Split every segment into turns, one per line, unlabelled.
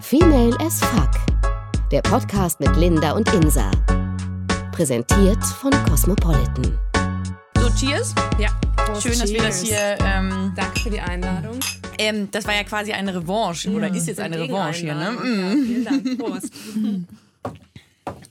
Female as Fuck. Der Podcast mit Linda und Insa. Präsentiert von Cosmopolitan.
So, cheers.
Ja.
Schön, dass wir das hier. Ähm,
Danke für die Einladung.
ähm, das war ja quasi eine Revanche. Oder ist jetzt eine Revanche hier, ne?
Ja, vielen Dank. Prost.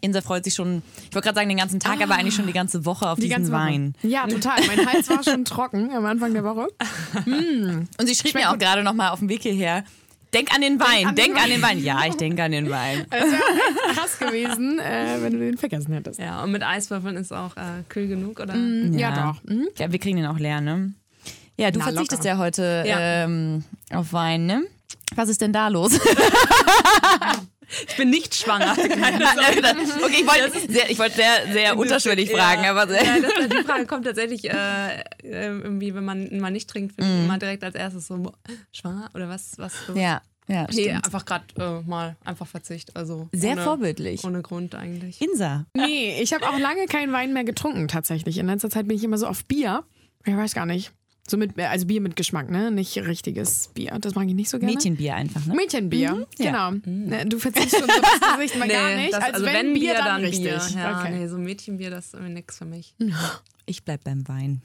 Insa freut sich schon, ich wollte gerade sagen den ganzen Tag, aber eigentlich schon die ganze Woche auf
Die
diesen
ganze Woche.
Wein.
Ja, total. Mein Hals war schon trocken am Anfang der Woche.
Und sie schrieb
Schmeckt
mir auch gerade noch mal auf dem Weg hierher, denk an den Wein,
an den
denk an den Wein. Ja, ich denke an den Wein.
Es wäre krass gewesen, äh, wenn du den vergessen hättest.
Ja, und mit Eiswürfeln ist auch äh, kühl genug, oder?
Ja, doch. Hm?
Ja, wir kriegen den auch leer, ne? Ja, du
Na,
verzichtest
locker.
ja heute
Ja.
Ähm, auf Wein, ne? Was ist denn da los?
Ich bin nicht schwanger.
okay, ich wollte sehr, ich wollte sehr, sehr unterschwellig fragen,
ja.
aber sehr,
Ja, das, die Frage kommt tatsächlich äh, äh, irgendwie, wenn man mal nicht trinkt, finde ich immer direkt als erstes so, schwanger oder was? was los?
ja, ja,
Nee,
stimmt.
einfach gerade äh, mal einfach Verzicht. Also
Sehr
ohne,
vorbildlich.
Ohne Grund eigentlich.
Insa.
Nee, ich habe auch lange keinen Wein mehr getrunken, tatsächlich. In letzter Zeit bin ich immer so auf Bier. Ich weiß gar nicht. So mit, also Bier mit Geschmack, ne? Nicht richtiges Bier. Das mag ich nicht so gerne.
Mädchenbier einfach, ne?
Mädchenbier,
Ja.
genau. Ne, Du verziehst schon so das Gesicht mal gar nicht.
das,
also,
also
wenn, Bier, dann,
Bier.
richtig.
Ja,
okay.
nee, so Mädchenbier, das ist irgendwie nix für mich.
Ich bleib beim Wein.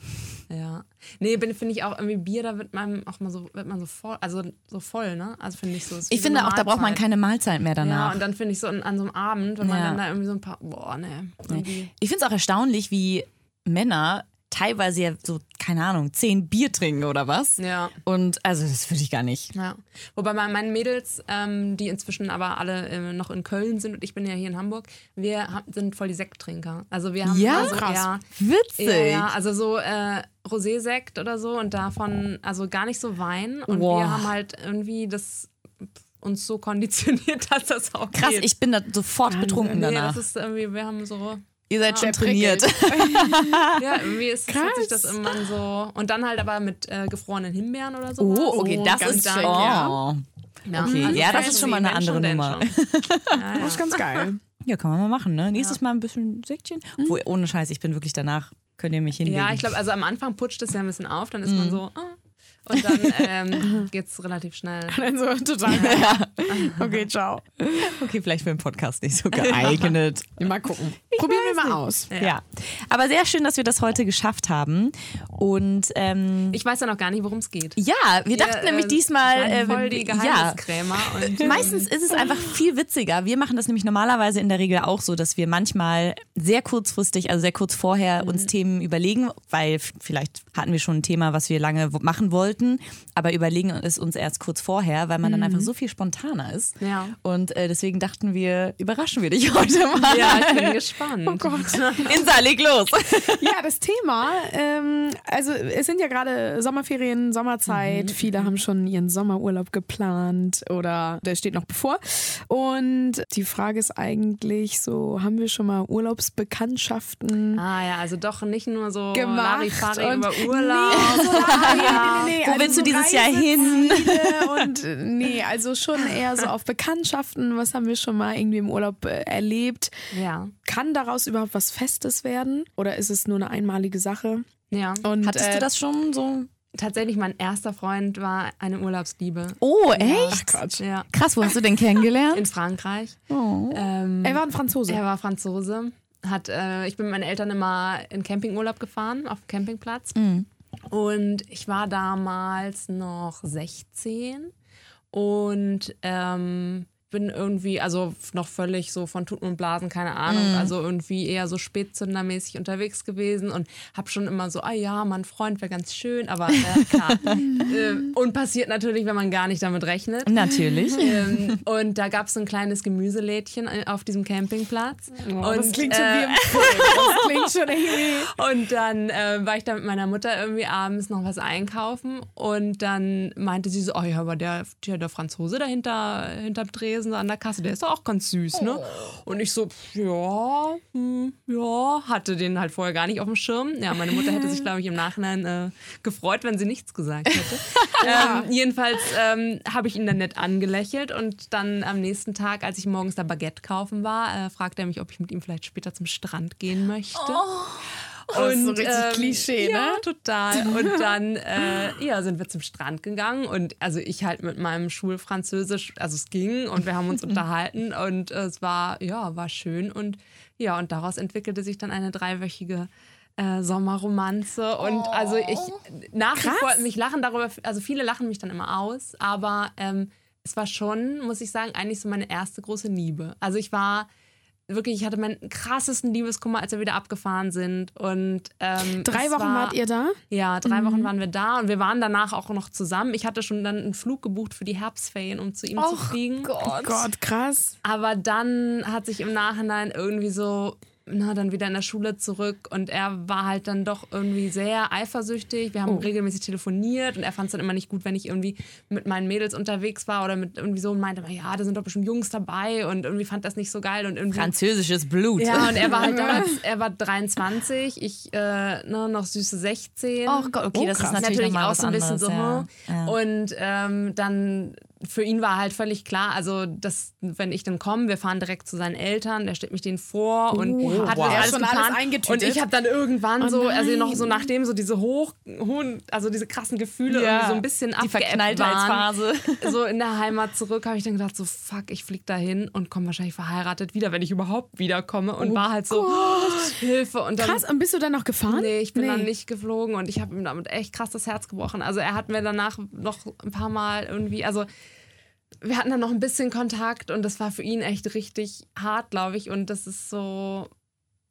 Ja. Nee, finde ich auch irgendwie Bier, da wird man auch mal so, wird man so voll, also so voll, ne? Also finde ich so.
Ich finde auch, da braucht man keine Mahlzeit mehr
Ja,
danach.
und dann finde ich so an, an so einem Abend, wenn man
Ja.
dann da irgendwie so ein paar, boah, ne. Irgendwie.
ich finde es auch erstaunlich, wie Männer teilweise ja so, keine Ahnung, zehn Bier trinken oder was.
Ja.
Und also das würde ich gar nicht.
Ja. Wobei bei meinen Mädels, ähm, die inzwischen aber alle äh, noch in Köln sind und ich bin ja hier in Hamburg, wir haben, sind voll die Sekttrinker. Also wir haben
Ja?
so,
Krass.
ja,
Witzig.
Ja, ja, also so äh, Rosé-Sekt oder so und davon, also gar nicht so Wein. Und
Wow.
wir haben halt irgendwie das uns so konditioniert, dass das auch
Krass,
geht.
ich bin da sofort betrunken
Nee,
danach.
das ist irgendwie, wir haben so,
Ihr seid schon
prickelt.
trainiert.
ja, irgendwie ist, hat sich
Krass.
das immer so. Und dann halt aber mit äh, gefrorenen Himbeeren oder so.
Oh, okay,
Oh,
das ist
schick,
oh.
ja.
Ja,
Okay, ja, das ist schon mal eine
schon,
andere Nummer.
schon. Ja, ja.
Das ist ganz geil.
Ja, kann man mal machen, ne? Nächstes Mal ein bisschen Säckchen. Obwohl, ohne Scheiß, ich bin wirklich danach, könnt ihr mich hinlegen.
Ja, ich glaube, also am Anfang putscht es ja ein bisschen auf, dann ist man so, ah. Und dann ähm, geht es relativ schnell.
Dann so total. Okay, ciao.
Okay, vielleicht für den Podcast nicht so geeignet.
Mal gucken. Probieren wir mal aus.
ja. Aber sehr schön, dass wir das heute geschafft haben. Und ähm,
Ich weiß ja noch gar nicht, worum es geht.
ja, wir dachten nämlich diesmal.
äh,
äh,
voll die
ja,
Geheimniskrämer. Und,
Meistens ist es einfach viel witziger. Wir machen das nämlich normalerweise in der Regel auch so, dass wir manchmal sehr kurzfristig, also sehr kurz vorher, uns Themen überlegen, weil vielleicht hatten wir schon ein Thema, was wir lange machen wollten, aber überlegen es uns erst kurz vorher, weil man dann einfach so viel spontaner ist.
Ja.
Und äh, deswegen dachten wir, überraschen wir dich heute mal.
ja, ich bin gespannt.
Oh Gott.
Insa, leg los.
Ja, das Thema, ähm, also es sind ja gerade Sommerferien, Sommerzeit. Viele haben schon ihren Sommerurlaub geplant oder der steht noch bevor. Und die Frage ist eigentlich so, haben wir schon mal Urlaubsbekanntschaften
Ah ja, also doch nicht nur so
gemacht?
Larifari über Urlaub.
Nee, so, ah, nee, nee, nee,
Wo
also
willst du
so
dieses Jahr hin?
Und äh, nee, also schon eher so auf Bekanntschaften. Was haben wir schon mal irgendwie im Urlaub äh, erlebt?
Ja,
Kann daraus überhaupt was Festes werden? Oder ist es nur eine einmalige Sache?
ja.
Und,
Hattest
äh,
du das schon so?
Tatsächlich, mein erster Freund war eine Urlaubsliebe.
Oh, echt?
Quatsch.
Ja,
Krass, wo hast du den kennengelernt?
in Frankreich.
Oh.
Ähm,
Er war ein Franzose.
Er war Franzose. Hat, äh, ich bin mit meinen Eltern immer in Campingurlaub gefahren, auf dem Campingplatz. Und ich war damals noch 16 und ähm, bin irgendwie, also noch völlig so von Tuten und Blasen, keine Ahnung, also irgendwie eher so spätzündermäßig unterwegs gewesen und hab schon immer so, ah ja, mein Freund wäre ganz schön, aber äh, klar. äh, und passiert natürlich, wenn man gar nicht damit rechnet.
Natürlich.
Ähm, und da gab es so ein kleines Gemüselädchen äh, auf diesem Campingplatz.
Oh,
und,
das klingt schon
äh,
wie im Film. Das klingt schon irgendwie.
Und dann äh, war ich da mit meiner Mutter irgendwie abends noch was einkaufen und dann meinte sie so, oh ja, aber der, der, Franzose da hinter, hinterm Tresen an der Kasse, der ist doch auch ganz süß, ne? Und ich so, ja, hm, ja, hatte den halt vorher gar nicht auf dem Schirm. Ja, meine Mutter hätte sich, glaube ich, im Nachhinein äh, gefreut, wenn sie nichts gesagt hätte. ähm, jedenfalls ähm, habe ich ihn dann nett angelächelt und dann am nächsten Tag, als ich morgens da Baguette kaufen war, äh, fragte er mich, ob ich mit ihm vielleicht später zum Strand gehen möchte.
Das ist so richtig Klischee,
ähm, ja,
ne?
total. Und dann äh, ja, sind wir zum Strand gegangen und also ich halt mit meinem Schulfranzösisch, also es ging und wir haben uns unterhalten und äh, es war, ja, war schön und ja, und daraus entwickelte sich dann eine dreiwöchige äh, Sommerromanze und also ich nach wie vor, mich lachen darüber, also viele lachen mich dann immer aus, aber ähm, es war schon, muss ich sagen, eigentlich so meine erste große Liebe. Also ich war wirklich, ich hatte meinen krassesten Liebeskummer, als wir wieder abgefahren sind und ähm,
Drei Wochen
war,
wart ihr da?
Ja, drei Wochen waren wir da und wir waren danach auch noch zusammen. Ich hatte schon dann einen Flug gebucht für die Herbstferien, um zu ihm zu fliegen.
Oh Gott, krass.
Aber dann hat sich im Nachhinein irgendwie so, na, dann wieder in der Schule zurück und er war halt dann doch irgendwie sehr eifersüchtig. Wir haben regelmäßig telefoniert und er fand es dann immer nicht gut, wenn ich irgendwie mit meinen Mädels unterwegs war oder mit irgendwie so und meinte, ja, da sind doch bestimmt Jungs dabei und irgendwie fand das nicht so geil und irgendwie.
Französisches Blut.
Ja, und er war halt damals, er war 23, ich äh, ne, noch süße 16.
Oh Gott, okay, das ist natürlich, mal
auch so ein bisschen
anderes,
so.
ja.
hm. Und ähm, dann für ihn war halt völlig klar, also dass wenn ich dann komme, wir fahren direkt zu seinen Eltern, der stellt mich denen vor und hat
wow.
das alles
schon alles eingetütet?
und ich habe dann irgendwann so, also noch so
nein.
nachdem so diese hoch, hohen, also diese krassen Gefühle
Ja,
so ein bisschen abgeebbt waren, so in der Heimat zurück, habe ich dann gedacht, so fuck, ich flieg dahin und komme wahrscheinlich verheiratet wieder, wenn ich überhaupt wiederkomme. Und war halt so, Hilfe. Und dann,
Krass, und bist du dann noch gefahren?
Nee, ich bin dann nicht geflogen und ich habe ihm damit echt krass das Herz gebrochen. Also er hat mir danach noch ein paar Mal irgendwie, also wir hatten dann noch ein bisschen Kontakt und das war für ihn echt richtig hart, glaube ich. Und das ist so,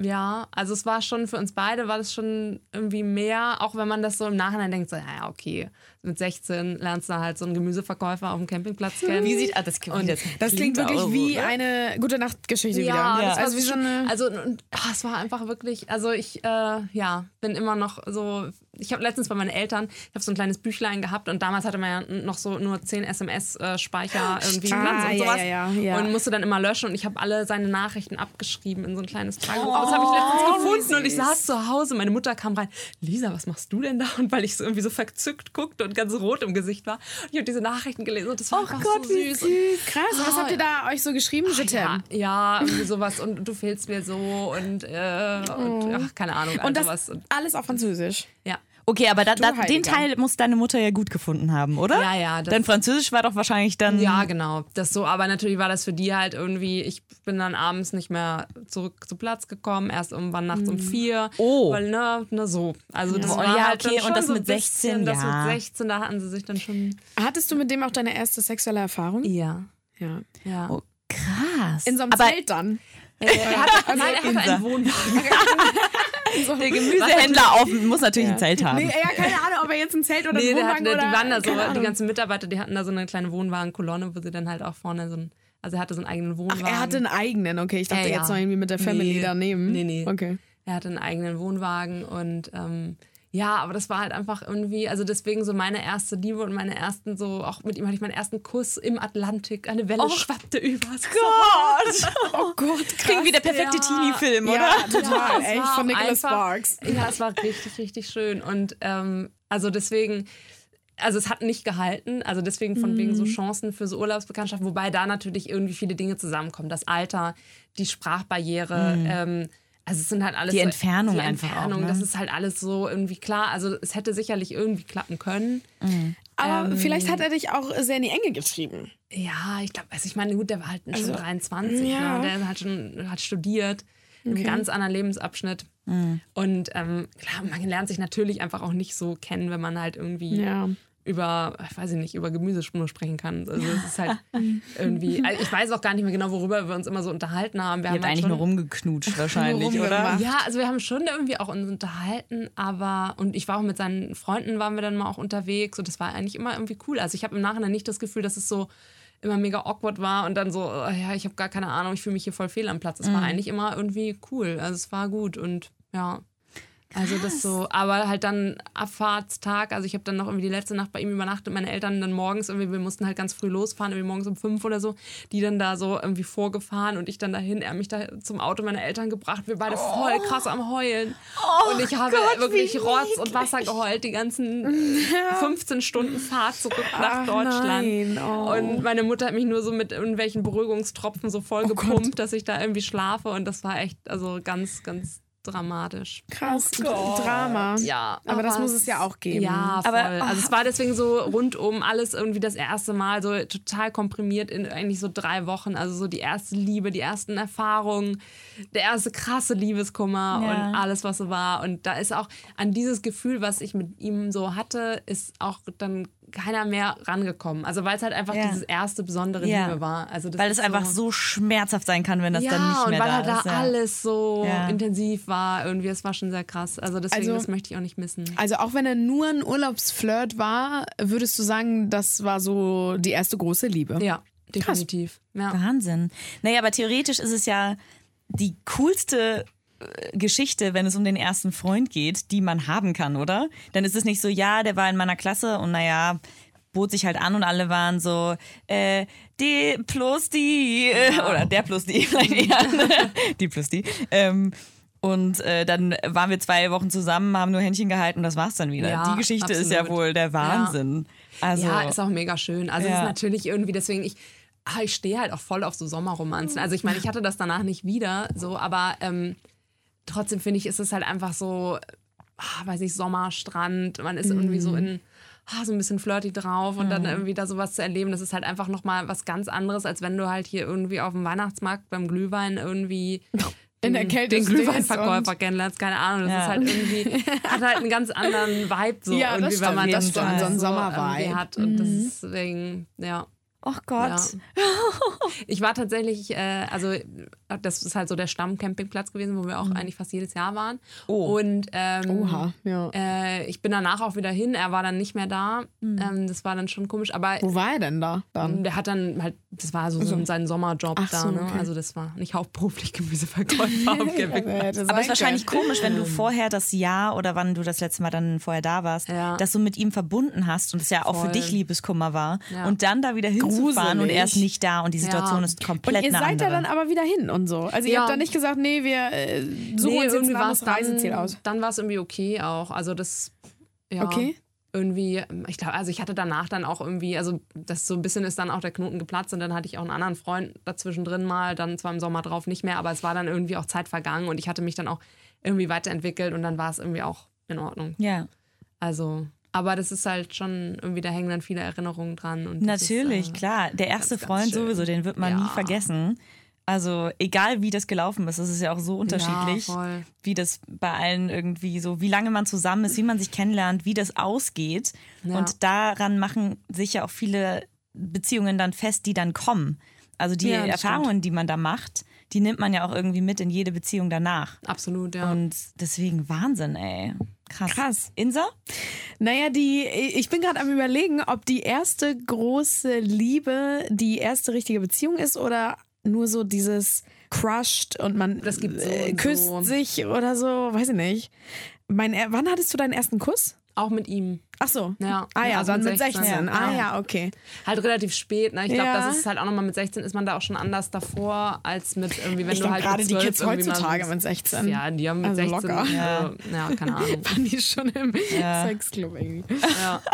ja, also es war schon für uns beide, war das schon irgendwie mehr, auch wenn man das so im Nachhinein denkt, so, ja, okay, mit 16 lernst du halt so einen Gemüseverkäufer auf dem Campingplatz kennen.
Wie sieht ah, das,
Und
Das klingt wirklich
auch
wie
so, ne?
eine gute Nachtgeschichte
Ja,
wieder.
das war
also wie so eine.
also und, ah, es war einfach wirklich, also ich äh, ja, bin immer noch so, ich habe letztens bei meinen Eltern, ich habe so ein kleines Büchlein gehabt und damals hatte man ja noch so nur 10 SMS-Speicher irgendwie
Ah,
Platz und
ja,
sowas
ja, ja, ja.
und musste dann immer löschen und ich habe alle seine Nachrichten abgeschrieben in so ein kleines Tagebuch. Aber das habe ich letztens gefunden und ich saß zu Hause, meine Mutter kam rein, Lisa, was machst du denn da? Und weil ich so irgendwie so verzückt guckte und ganz rot im Gesicht war, und ich habe diese Nachrichten gelesen und das war einfach so süß. Und
Krass, was habt ihr da euch so geschrieben? Je
ja, ja, sowas und du fehlst mir so und, äh, und ach, keine Ahnung, all
Und das
sowas.
Alles auf Französisch.
ja.
Okay, aber da, da, den. Teil muss deine Mutter ja gut gefunden haben, oder?
Ja, ja, das-
Dein Französisch war doch wahrscheinlich dann.
Ja, genau. Das so, aber natürlich war das für die halt irgendwie, ich bin dann abends nicht mehr zurück zu Platz gekommen, erst irgendwann nachts um vier.
Oh.
Weil, ne, ne, so. Also das
Oh,
war
ja,
halt
okay, und
schon
das
so
mit
ein bisschen,
16,
Das
ja.
mit 16, da hatten sie sich dann schon.
Hattest du mit dem auch deine erste sexuelle Erfahrung?
Ja.
Ja.
Ja.
Oh, krass.
In so einem
aber
Zelt dann.
Äh, er hatte, nein, er hatte einen Wohnwagen.
der Gemüsehändler auf, muss natürlich ein Zelt haben.
Nee, ja, keine Ahnung, ob er jetzt ein Zelt oder
Nee,
ein Wohnwagen
hatte,
oder...
die waren da so, die ganzen Mitarbeiter, die hatten da so eine kleine Wohnwagenkolonne, wo sie dann halt auch vorne so ein, also er hatte so einen eigenen
Ach,
Wohnwagen.
er hatte einen eigenen, okay. Ich dachte
Ja, ja.
jetzt noch irgendwie mit der Family
Nee.
daneben.
Nee, nee.
Okay.
Er hatte einen eigenen Wohnwagen und ähm, ja, aber das war halt einfach irgendwie, also deswegen so meine erste Liebe und meine ersten so, auch mit ihm hatte ich meinen ersten Kuss im Atlantik, eine Welle schwappte über.
Gott!
Oh Gott, krass.
Klingt wie der perfekte
Ja.
Teenie-Film, oder?
Ja, total.
es
Echt von Nicholas Sparks.
Ja, es war richtig, richtig schön. Und ähm, also deswegen, also es hat nicht gehalten. Also deswegen von wegen
Mhm.
so Chancen für so Urlaubsbekanntschaft, wobei da natürlich irgendwie viele Dinge zusammenkommen. Das Alter, die Sprachbarriere, ähm, also es sind halt alles
Die
so-
Entfernung
die
einfach auch,
Entfernung,
ne?
das ist halt alles so irgendwie klar. Also es hätte sicherlich irgendwie klappen können.
Aber
Ähm,
vielleicht hat er dich auch sehr in die Enge getrieben.
Ja, ich glaube, also ich meine, gut, der war halt schon 23,
ja.
ne? der hat schon hat studiert, in einem ganz anderen Lebensabschnitt. Und ähm, klar, man lernt sich natürlich einfach auch nicht so kennen, wenn man halt irgendwie
Ja.
Über, ich weiß nicht, über Gemüse sprechen kann. Also es ist halt irgendwie, also ich weiß auch gar nicht mehr genau, worüber wir uns immer so unterhalten haben. Wir
Ihr
haben
habt
halt
eigentlich
schon,
nur rumgeknutscht wahrscheinlich,
Nur
oder?
ja, also wir haben schon irgendwie auch uns unterhalten, aber und ich war auch mit seinen Freunden waren wir dann mal auch unterwegs und das war eigentlich immer irgendwie cool. Also ich habe im Nachhinein nicht das Gefühl, dass es so immer mega awkward war und dann so, oh ja, ich habe gar keine Ahnung, ich fühle mich hier voll fehl am Platz. Es war eigentlich immer irgendwie cool. Also es war gut und ja. Also das so, aber halt dann Abfahrtstag, also ich habe dann noch irgendwie die letzte Nacht bei ihm übernachtet, meine Eltern dann morgens irgendwie, wir mussten halt ganz früh losfahren, irgendwie morgens um fünf oder so, die dann da so irgendwie vorgefahren und ich dann dahin, er mich da zum Auto meiner Eltern gebracht, wir beide voll krass am Heulen. Und ich habe wirklich Rotz und Wasser geheult, die ganzen 15 Stunden Fahrt zurück nach
Ach,
Deutschland.
oh.
Und meine Mutter hat mich nur so mit irgendwelchen Beruhigungstropfen so voll gepumpt, dass ich da irgendwie schlafe und das war echt, also ganz, ganz dramatisch.
Krass. Drama.
Ja.
Aber das muss es ja auch geben.
Ja, voll.
Aber-
also es war deswegen so rundum alles irgendwie das erste Mal so total komprimiert in eigentlich so drei Wochen. Also so die erste Liebe, die ersten Erfahrungen, der erste krasse Liebeskummer
Ja.
und alles, was so war. Und da ist auch an dieses Gefühl, was ich mit ihm so hatte, ist auch dann keiner mehr rangekommen. Also weil es halt einfach
Ja.
dieses erste besondere
Ja.
Liebe war. Also das
Weil es einfach so schmerzhaft sein kann, wenn das
ja,
dann nicht mehr
und weil
da
halt da
ist. ja.
alles so
Ja.
intensiv war, irgendwie, es war schon sehr krass. Also deswegen,
Also-
das möchte ich auch nicht missen.
Also auch wenn er nur ein Urlaubsflirt war, würdest du sagen, das war so die erste große Liebe?
Ja, definitiv. Ja.
Wahnsinn. Naja, aber theoretisch ist es ja die coolste Geschichte, wenn es um den ersten Freund geht, die man haben kann, oder? Dann ist es nicht so, ja, der war in meiner Klasse und naja, bot sich halt an und alle waren so, äh, die plus die, äh, oder der plus die, vielleicht eher, die plus die. Ähm, und äh, dann waren wir zwei Wochen zusammen, haben nur Händchen gehalten und das war's dann wieder.
Ja,
die Geschichte ist ja
absolut.
wohl der Wahnsinn. Also,
Ja, ist auch mega schön. Also es
Ja.
ist natürlich irgendwie, deswegen, ich, ah, ich stehe halt auch voll auf so Sommerromanzen. Also ich meine, ich hatte das danach nicht wieder, so, aber ähm, trotzdem finde ich, ist es halt einfach so, ah, weiß ich, Sommerstrand, man ist irgendwie so in ah, so ein bisschen flirty drauf und dann irgendwie da sowas zu erleben, das ist halt einfach nochmal was ganz anderes, als wenn du halt hier irgendwie auf dem Weihnachtsmarkt beim Glühwein irgendwie
In der
den-
Kälte
den Glühweinverkäufer kennenlernst, keine Ahnung, das
Ja.
ist halt irgendwie, hat halt einen ganz anderen Vibe so
Ja,
irgendwie, wenn man das
das
schon
so ein
so
Sommervibe.
hat und ist deswegen, ja.
Oh Gott.
Ja. Ich war tatsächlich, äh, also das ist halt so der Stammcampingplatz gewesen, wo wir auch eigentlich fast jedes Jahr waren.
Oh.
Und ähm,
Oha, ja.
äh, ich bin danach auch wieder hin. Er war dann nicht mehr da. Ähm, das war dann schon komisch. Aber
Wo war er denn da dann?
der hat dann halt, das war so, so sein Sommerjob
Ach
da.
so,
Ne?
okay.
Also das war nicht hauptberuflich Gemüseverkäufer am Campingplatz.
Aber es ist wahrscheinlich komisch, wenn du vorher das Jahr oder wann du das letzte Mal dann vorher da warst,
Ja.
das so mit ihm verbunden hast und es ja auch für
Voll.
dich Liebeskummer war und dann da wieder hinzufahren und er ist nicht da und die Situation
Ja.
ist
Und
komplett
ihr
eine
seid ja
andere.
dann aber wieder hin und so. Also ihr
Ja.
habt dann nicht gesagt, nee, wir äh, suchen
Nee,
uns jetzt
irgendwie
ein
war
anderes
es dann,
Reiseziel aus.
dann war es irgendwie okay auch. Also das, ja.
Okay.
Irgendwie, ich glaube, also ich hatte danach dann auch irgendwie, also das so ein bisschen ist dann auch der Knoten geplatzt und dann hatte ich auch einen anderen Freund dazwischen drin mal, dann zwar im Sommer drauf nicht mehr, aber es war dann irgendwie auch Zeit vergangen und ich hatte mich dann auch irgendwie weiterentwickelt und dann war es irgendwie auch in Ordnung.
ja,
Also, aber das ist halt schon irgendwie, da hängen dann viele Erinnerungen dran. Und das
natürlich,
ist, äh,
klar. Der erste
ganz
Freund
schön.
sowieso, den wird man
Ja.
nie vergessen. Also egal wie das gelaufen ist, es ist ja auch so unterschiedlich,
Ja,
wie das bei allen irgendwie so, wie lange man zusammen ist, wie man sich kennenlernt, wie das ausgeht.
Ja.
Und daran machen sich ja auch viele Beziehungen dann fest, die dann kommen. Also die
Ja, das
Erfahrungen, die man da macht, die nimmt man ja auch irgendwie mit in jede Beziehung danach.
Absolut, ja.
Und deswegen Wahnsinn, ey. Krass.
Krass.
Insa?
Naja, die, ich bin gerade am überlegen, ob die erste große Liebe die erste richtige Beziehung ist oder nur so dieses crushed und man
so
äh,
und
küsst
so.
sich oder so, weiß ich nicht. Mein, er- wann hattest du deinen ersten Kuss?
Auch mit ihm.
Ach so.
Ja.
Ah ja,
Ja, also
dann
mit
mit 16.
16,
Ah
ja.
ja, okay.
Halt relativ spät, ne? Ich glaube,
Ja.
das ist halt auch nochmal mit 16 ist man da auch schon anders davor, als mit irgendwie, wenn
Ich
du halt
gerade die
12
Kids heutzutage mit 16.
Ja, die haben mit
Also
16,
locker.
ja. ja, keine Ahnung.
Waren die schon im
Ja.
Sexclub irgendwie.
Ja.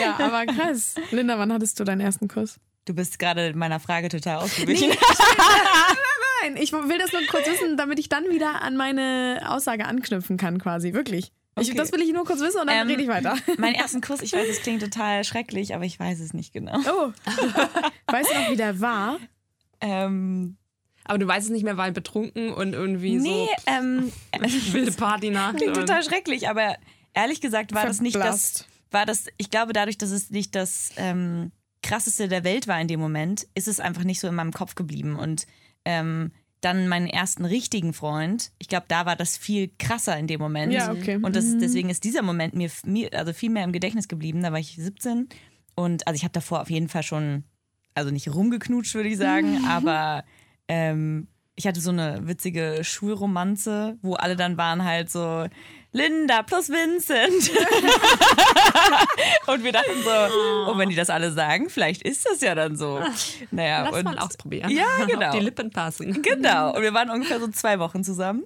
Ja, aber krass. Linda, wann hattest du deinen ersten Kuss?
Du bist gerade meiner Frage total ausgewichen.
Nein, ich will das nur kurz wissen, damit ich dann wieder an meine Aussage anknüpfen kann, quasi. Wirklich. Ich,
Okay.
das will ich nur kurz wissen und dann
Ähm,
rede ich weiter.
Mein ersten Kuss, ich weiß, es klingt total schrecklich, aber ich weiß es nicht genau.
Oh. Weißt du noch, wie der war?
Ähm,
Aber du weißt es nicht mehr, weil betrunken und irgendwie
nee, ähm,
so wilde Partynacht.
klingt
und-
total schrecklich, aber ehrlich gesagt war das nicht das,
Verblasst.
war das, ich glaube dadurch, dass es nicht das ähm, krasseste der Welt war in dem Moment, ist es einfach nicht so in meinem Kopf geblieben und ähm, dann meinen ersten richtigen Freund, ich glaube, da war das viel krasser in dem Moment.
Ja, okay.
Und das, deswegen ist dieser Moment mir, mir also viel mehr im Gedächtnis geblieben. Da war ich 17 und also ich habe davor auf jeden Fall schon, also nicht rumgeknutscht, würde ich sagen, aber ähm, ich hatte so eine witzige Schulromanze, wo alle dann waren halt so Linda plus Vincent. und wir dachten so, oh, wenn die das alle sagen, vielleicht ist das ja dann so. Naja,
Lass
und
mal ausprobieren.
Ja, genau.
Ob die Lippen passen.
Genau. Und wir waren ungefähr so zwei Wochen zusammen.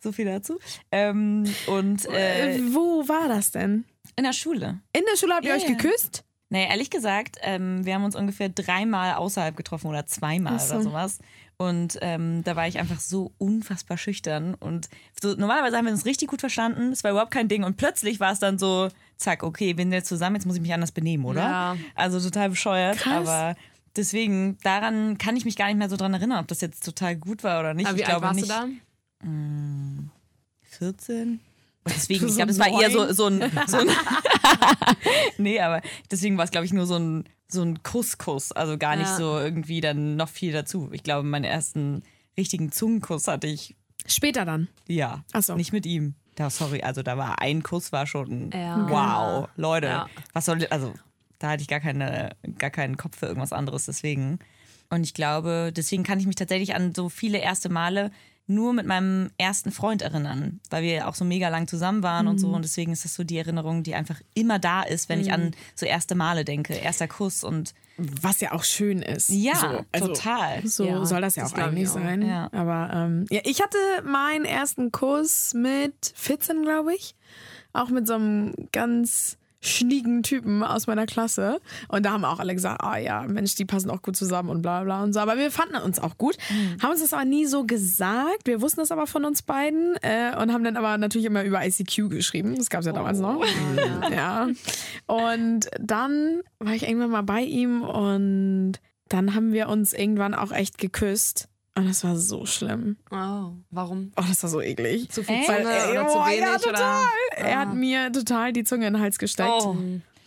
So viel dazu. Ähm, und äh,
Äh, wo war das denn?
in der Schule.
In der Schule habt ihr
Ja,
euch geküsst?
Nee, ehrlich gesagt, ähm, wir haben uns ungefähr dreimal außerhalb getroffen oder zweimal
so.
oder sowas. Und ähm, da war ich einfach so unfassbar schüchtern. Und so, normalerweise haben wir uns richtig gut verstanden. Es war überhaupt kein Ding. Und plötzlich war es dann so, zack, okay, wir sind jetzt zusammen, jetzt muss ich mich anders benehmen, oder?
Ja.
Also total bescheuert.
Krass.
Aber deswegen, daran kann ich mich gar nicht mehr so dran erinnern, ob das jetzt total gut war oder nicht.
Aber wie
ich
alt
glaube
warst
nicht.
du da?
14? Und deswegen, ich glaube, es war eher so, so ein. So ein nee, aber deswegen war es, glaube ich, nur so ein, so ein Kusskuss. Also gar nicht
Ja.
so irgendwie dann noch viel dazu. Ich glaube, meinen ersten richtigen Zungenkuss hatte ich,
Später dann.
ja,
Ach so.
nicht mit ihm. Da, sorry, also da war ein Kuss, war schon
Ja.
wow, Leute.
Ja.
Was soll, also da hatte ich gar, keine, gar keinen Kopf für irgendwas anderes, deswegen. Und ich glaube, deswegen kann ich mich tatsächlich an so viele erste Male nur mit meinem ersten Freund erinnern, weil wir auch so mega lang zusammen waren und so.
Mhm.
Und deswegen ist das so die Erinnerung, die einfach immer da ist, wenn ich an so erste Male denke. Erster Kuss und
Was ja auch schön ist.
ja,
so, also,
total.
So
Ja,
soll das ja
das
auch eigentlich
auch.
sein.
Ja.
Aber ähm, ja, ich hatte meinen ersten Kuss mit 14, glaube ich. Auch mit so einem ganz schnieken Typen aus meiner Klasse. Und da haben auch alle gesagt, ah ja, Mensch, die passen auch gut zusammen und bla bla und so. Aber wir fanden uns auch gut. Haben uns das aber nie so gesagt. Wir wussten das aber von uns beiden äh, und haben dann aber natürlich immer über ICQ geschrieben. Das gab es ja damals noch. Ja. Und dann war ich irgendwann mal bei ihm und dann haben wir uns irgendwann auch echt geküsst. Und das war so schlimm.
Oh, warum?
Oh, das war so eklig.
Zu viel? Zunge
Weil,
oder zu
boah,
wenig?
ja, total.
Oder?
Er hat mir total die Zunge in den Hals gesteckt.
Oh.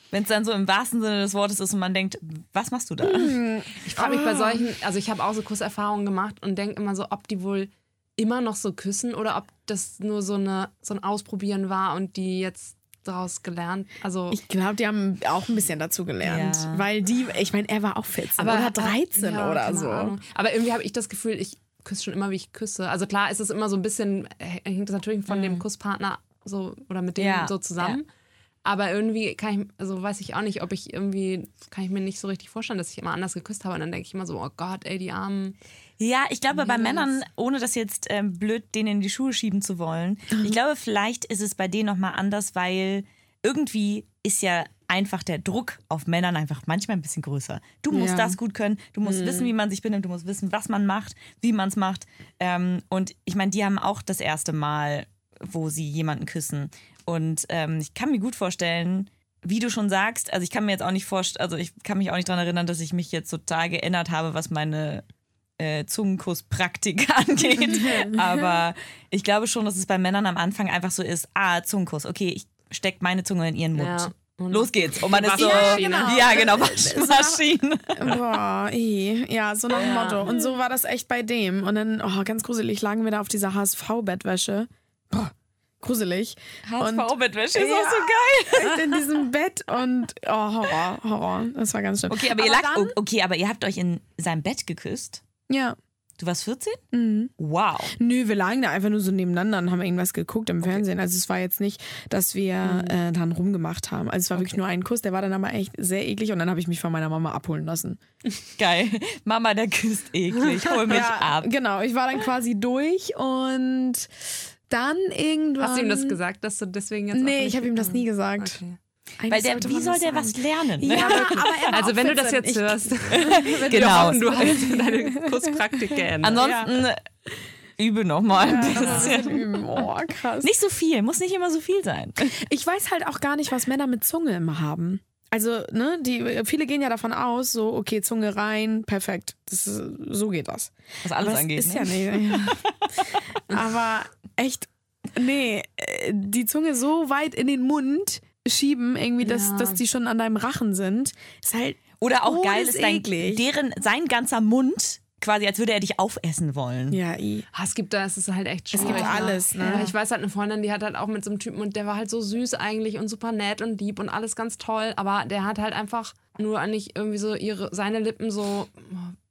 Wenn es dann so im wahrsten Sinne des Wortes ist und man denkt, was machst du da?
Ich frage mich bei solchen, also ich habe auch so Kusserfahrungen gemacht und denke immer so, ob die wohl immer noch so küssen oder ob das nur so, eine, so ein Ausprobieren war und die jetzt daraus gelernt. Also
Ich glaube, die haben auch ein bisschen dazu gelernt.
Ja.
Weil die, ich meine, er war auch 14 oder 13
ja,
oder so.
Ahnung. Aber irgendwie habe ich das Gefühl, ich küsse schon immer, wie ich küsse. Also klar ist es immer so ein bisschen, äh, hängt das natürlich von dem Kusspartner so oder mit dem
Ja,
so zusammen. Aber irgendwie kann ich, also weiß ich auch nicht, ob ich irgendwie, kann ich mir nicht so richtig vorstellen, dass ich immer anders geküsst habe. Und dann denke ich immer so, oh Gott, ey, die Armen.
Ja, ich glaube, bei. Männern, ohne das jetzt ähm, blöd denen in die Schuhe schieben zu wollen, ich glaube, vielleicht ist es bei denen nochmal anders, weil irgendwie ist ja einfach der Druck auf Männern einfach manchmal ein bisschen größer. Du musst
Ja.
das gut können, du musst wissen, wie man sich benimmt, du musst wissen, was man macht, wie man es macht. Ähm, und ich meine, die haben auch das erste Mal, wo sie jemanden küssen. Und ähm, ich kann mir gut vorstellen, wie du schon sagst, also ich kann mir jetzt auch nicht vorstellen, also ich kann mich auch nicht daran erinnern, dass ich mich jetzt total geändert habe, was meine äh, Zungenkusspraktik angeht. Aber ich glaube schon, dass es bei Männern am Anfang einfach so ist, ah, Zungenkuss, okay, ich steck meine Zunge in ihren Mund.
Ja. Und-
Los geht's. Und man ist so, ja genau, Waschmaschine.
Boah, ey. ja, so nach dem Motto. Und so war das echt bei dem. Und dann, oh, ganz gruselig, lagen wir da auf dieser HSV-Bettwäsche. Boah, gruselig.
HSV-Bettwäsche ist
Ja.
auch so geil.
In diesem Bett und oh, Horror, Horror. Das war ganz schlimm.
Okay, aber, ihr lag, okay, aber ihr habt euch in seinem Bett geküsst.
Ja.
Du warst 14?
Mhm.
Wow.
Nö, wir lagen da einfach nur so nebeneinander und haben irgendwas geguckt im Fernsehen. Also es war jetzt nicht, dass wir äh, dann rumgemacht haben. Also es war wirklich nur ein Kuss, der war dann aber echt sehr eklig und dann habe ich mich von meiner Mama abholen lassen.
Geil. Mama, der küsst eklig. Hol mich ab.
Genau, ich war dann quasi durch und dann irgendwann.
Hast du ihm das gesagt, dass du deswegen jetzt. auch
Nee,
nicht-
ich habe ihm das nie gesagt.
Okay.
Eigentlich
Weil der, wie soll der
sagen.
was lernen? ne?
Ja,
Also, wenn du das
14.
jetzt hörst,
Genau.
hoffen, du hast deine Kusspraktik geändert.
Ansonsten übe noch mal ein bisschen.
Oh, krass.
Nicht so viel, muss nicht immer so viel sein.
Ich weiß halt auch gar nicht, was Männer mit Zunge immer haben. Also, ne, die, viele gehen ja davon aus, so, okay, Zunge rein, perfekt. Das ist, so geht das.
Was alles
Aber das
angeht.
ist
ne?
ja nicht. Aber echt, nee, äh, die Zunge so weit in den Mund schieben, irgendwie, dass,
Ja.
dass die schon an deinem Rachen sind, ist halt.
Oder auch
Oh,
geil ist dein, deren, sein ganzer Mund, quasi als würde er dich aufessen wollen.
Ja, i.
Ah, es gibt da, es ist halt echt
Es
schwierig.
gibt alles, ne?
Ja, ich weiß halt eine Freundin, die hat halt auch mit so einem Typen und der war halt so süß eigentlich und super nett und lieb und alles ganz toll, aber der hat halt einfach nur eigentlich irgendwie so ihre seine Lippen so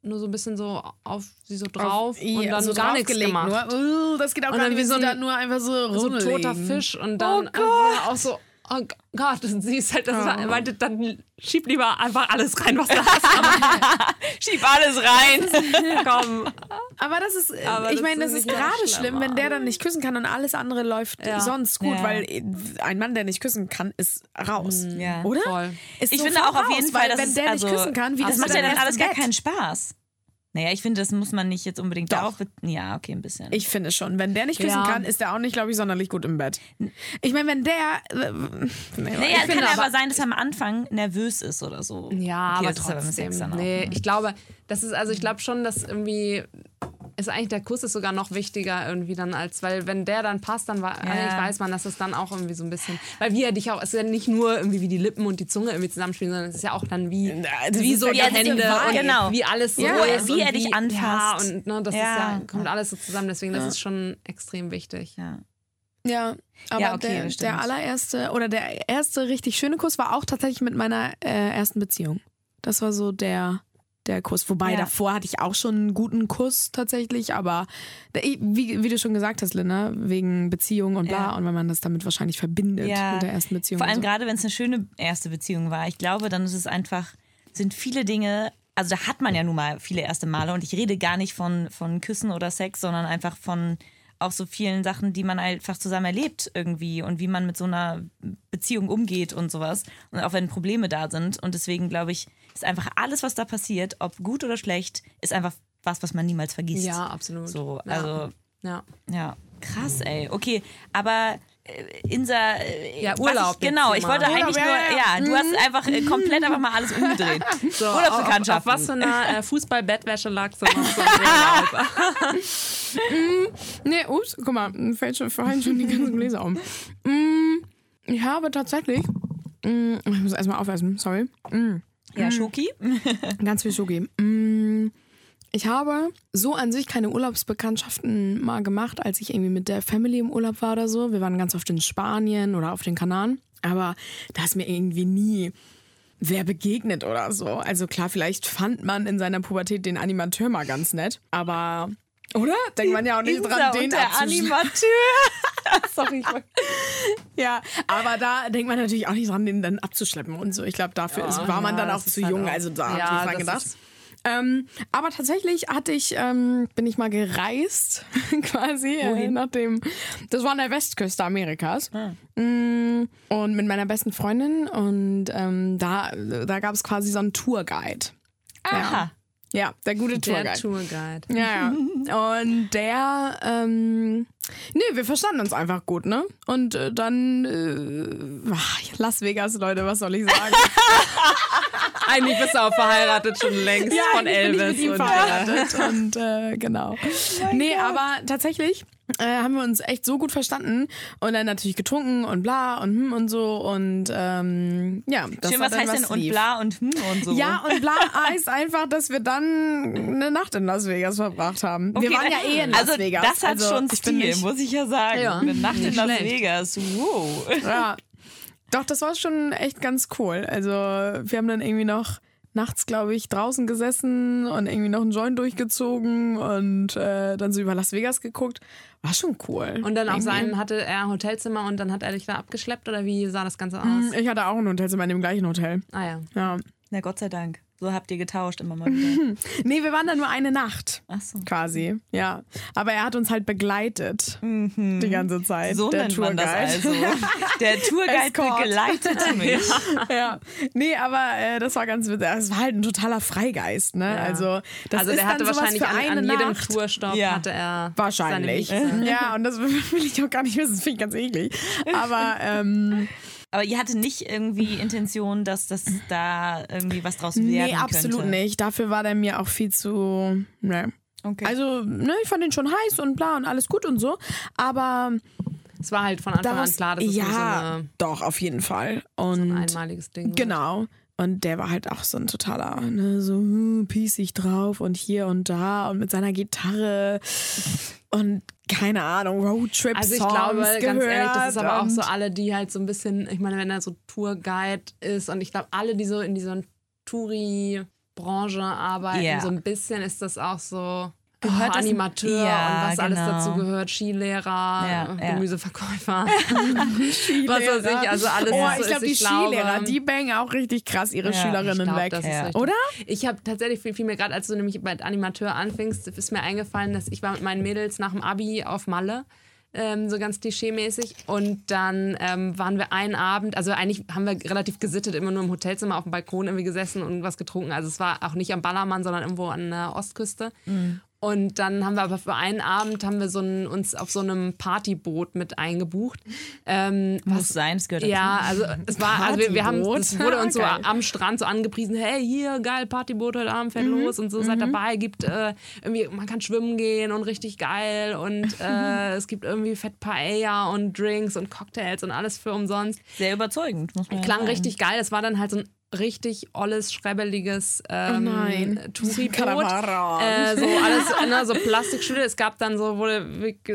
nur so ein bisschen so auf sie so drauf
Auf- i,
und dann
so
gar nichts gemacht.
Nur. Uh, das geht auch
Und
gar
dann
nicht,
wie so ein-
da nur einfach so
so ein
rumlegen.
toter Fisch und dann einfach auch so Oh Gott, und sie ist halt, das war, er meinte, dann schieb lieber einfach alles rein, was da ist.
Schieb alles rein.
Komm.
Aber das ist, äh,
Aber
ich
das
meine, das ist gerade schlimm, wenn der dann nicht küssen kann und alles andere läuft
Ja.
sonst gut,
Ja.
weil ein Mann, der nicht küssen kann, ist raus.
Ja.
Oder?
Voll.
Ist
Ich finde
sofort
auch auf jeden
raus,
Fall, dass
wenn
es-
der
also,
nicht küssen kann, wie
das
ist
macht
er
ja
dann
alles gar keinen Spaß. Naja, ich finde, das muss man nicht jetzt unbedingt
Doch.
darauf. be- Ja, okay, ein bisschen.
Ich finde schon. Wenn der nicht küssen
Ja.
kann, ist der auch nicht, glaube ich, sonderlich gut im Bett. Ich meine, wenn der. Äh, nee,
naja,
ich
kann aber
aber-
sein, dass er am Anfang nervös ist oder so.
Ja,
okay,
aber
das ist aber mit
trotzdem.
Auch.
nee, ich glaube, das ist also ich glaube schon, dass irgendwie ist eigentlich der Kuss ist sogar noch wichtiger irgendwie dann als weil wenn der dann passt, dann war, eigentlich weiß man, dass es dann auch irgendwie so ein bisschen, weil wie er dich auch, es ist ja nicht nur irgendwie wie die Lippen und die Zunge irgendwie zusammenspielen, sondern es ist ja auch dann wie
das
wie so die Hände
Vibe.
und
Genau.
wie alles so
Ja,
ist
wie
und
er dich anfasst.
Ja, und ne, das
Ja.
ist ja kommt alles so zusammen, deswegen das ist schon extrem wichtig.
Ja.
Ja, aber
Ja, okay,
der, der allererste oder der erste richtig schöne Kuss war auch tatsächlich mit meiner äh, ersten Beziehung. Das war so der, der Kuss. Wobei
Ja.
davor hatte ich auch schon einen guten Kuss tatsächlich, aber wie, wie du schon gesagt hast, Linda, wegen Beziehung und bla
Ja.
und wenn man das damit wahrscheinlich verbindet
Ja.
mit der ersten Beziehung.
Vor allem
so.
gerade, wenn es eine schöne erste Beziehung war. Ich glaube, dann ist es einfach, sind viele Dinge, also da hat man ja nun mal viele erste Male und ich rede gar nicht von, von Küssen oder Sex, sondern einfach von auch so vielen Sachen, die man einfach zusammen erlebt irgendwie und wie man mit so einer Beziehung umgeht und sowas. Und auch wenn Probleme da sind. Und deswegen glaube ich, ist einfach alles, was da passiert, ob gut oder schlecht, ist einfach was, was man niemals vergisst.
Ja, absolut.
So, also
Ja.
ja, krass, ey. Okay, aber äh, Insa, äh,
Ja, Urlaub
Ich, genau, ich wollte
Urlaub,
eigentlich
ja,
nur,
ja,
ja, du hast einfach äh, komplett einfach mal alles umgedreht.
So,
Urlaubsbekanntschaften.
Auf, auf was für einer äh, Fußball-Bettwäsche lagst du noch so?
Nee, ups, guck mal, mir fällt schon vorhin schon die ganzen Gläser um. Mm, ich habe tatsächlich. Mm, ich muss erstmal aufessen, sorry. Mm,
Ja, Schoki.
ganz viel Schoki. Mm, ich habe so an sich keine Urlaubsbekanntschaften mal gemacht, als ich irgendwie mit der Family im Urlaub war oder so. Wir waren ganz oft in Spanien oder auf den Kanaren. Aber da ist mir irgendwie nie wer begegnet oder so. Also klar, vielleicht fand man in seiner Pubertät den Animateur mal ganz nett. Aber, oder? Denkt man ja auch nicht dran,
Insa
den
und der. Animateur.
Sorry, ich Ja, aber da denkt man natürlich auch nicht dran, den dann abzuschleppen und so. Ich glaube, dafür ist, war man
ja,
dann auch zu
halt
jung.
auch-
Also da habe
Ja,
ich nicht dran gedacht.
ist-
Ähm, aber tatsächlich hatte ich, ähm, bin ich mal gereist, quasi, äh, nachdem, das war an der Westküste Amerikas. Mm, Und mit meiner besten Freundin und ähm, da, da gab es quasi so einen Tourguide.
Aha.
Ja, der gute
Der
Tourguide.
Tourguide.
Ja, ja. Und der, ähm, nee, wir verstanden uns einfach gut, ne? Und äh, dann, äh, ach, Las Vegas, Leute, was soll ich sagen?
Eigentlich bist du auch verheiratet schon längst von
Eigentlich bin
Elvis.
ich mit ihm
und,
verheiratet und äh, genau. nee, aber tatsächlich äh, haben wir uns echt so gut verstanden und dann natürlich getrunken und bla und hm und so und ähm, ja, das
Schön, was
dann,
heißt
was
denn und
lief.
bla und hm und so?
Ja, und bla heißt einfach, dass wir dann eine Nacht in Las Vegas verbracht haben. wir
Okay,
waren ja eh in Las
also,
Vegas.
Das hat
also,
schon
ich bin
Stil,
nicht-
muss ich ja sagen.
Ja,
Eine Nacht in Las. Vegas. Wow.
Ja. Doch, das war schon echt ganz cool. Also, wir haben dann irgendwie noch nachts, glaube ich, draußen gesessen und irgendwie noch einen Joint durchgezogen und äh, dann so über Las Vegas geguckt. War schon cool.
Und dann auf seinen hatte er ein Hotelzimmer und dann hat er dich da abgeschleppt oder wie sah das Ganze aus?
Hm, Ich hatte auch ein Hotelzimmer in dem gleichen Hotel.
Ah ja.
Ja.
Na Gott sei Dank. So habt ihr getauscht immer mal wieder.
Nee, wir waren da nur eine Nacht.
Ach so.
Quasi, ja. Aber er hat uns halt begleitet die ganze Zeit.
So
der
nennt man das
Tourguide.
also. Der Tourguide
Escort.
begleitete mich.
ja. Nee, aber äh, das war ganz witzig. Es war halt ein totaler Freigeist, ne? Also, das
also
ist
der hatte wahrscheinlich
für
an,
eine
an jedem
Nacht.
Tourstopp
Ja.
hatte er
Wahrscheinlich. Ja, und das will ich auch gar nicht wissen. Das finde ich ganz eklig. Aber ähm,
Aber ihr hattet nicht irgendwie Intention, dass das da irgendwie was draus werden
nee,
könnte?
absolut nicht. Dafür war der mir auch viel zu. Ne.
Okay.
Also, ne, ich fand den schon heiß und bla und alles gut und so. Aber
Es war halt von Anfang
da
an klar, dass es
ja,
so, eine,
doch, auf jeden Fall.
so
Und
ein einmaliges Ding wird.
Und der war halt auch so ein totaler, ne, so hm, piesig drauf und hier und da und mit seiner Gitarre und keine Ahnung, Roadtrip-Songs
Also ich glaube,
gehört
ganz ehrlich, das ist aber auch so alle, die halt so ein bisschen, ich meine, wenn er so Tourguide ist und ich glaube, alle, die so in dieser Touri-Branche arbeiten,
Ja.
so ein bisschen ist das auch so.
Gehört
oh, Animateur
Ja,
und was alles
genau.
dazu gehört, Skilehrer,
Ja,
äh. Gemüseverkäufer, was weiß ich, also alles
Oh, ich
ist.
glaube, die Skilehrer, die bangen auch richtig krass ihre Schülerinnen
ich glaub,
weg. Oder?
Ich habe tatsächlich, viel, viel mir gerade, als du nämlich bei Animateur anfingst, ist mir eingefallen, dass ich war mit meinen Mädels nach dem Abi auf Malle. Ähm, so ganz klischee-mäßig. Und dann ähm, waren wir einen Abend, also eigentlich haben wir relativ gesittet, immer nur im Hotelzimmer auf dem Balkon irgendwie gesessen und was getrunken. Also es war auch nicht am Ballermann, sondern irgendwo an der Ostküste. Und dann haben wir aber für einen Abend haben wir so ein, uns auf so einem Partyboot mit eingebucht. Ähm,
Muss sein, es gehört
ja, also es war, also wir, wir haben, es wurde uns so
Geil.
am Strand so angepriesen, hey, hier, geil, Partyboot heute Abend fährt los und so, seid dabei, gibt äh, irgendwie, man kann schwimmen gehen und richtig geil und äh, es gibt irgendwie Fett Paella und Drinks und Cocktails und alles für umsonst.
Sehr überzeugend, muss man ja
Klang
sagen.
richtig geil, es war dann halt so ein richtig olles, schrebbeliges ähm,
nein.
Touri-Boot. Äh, so alles, ne, so Plastikschüssel. Es gab dann so, wurde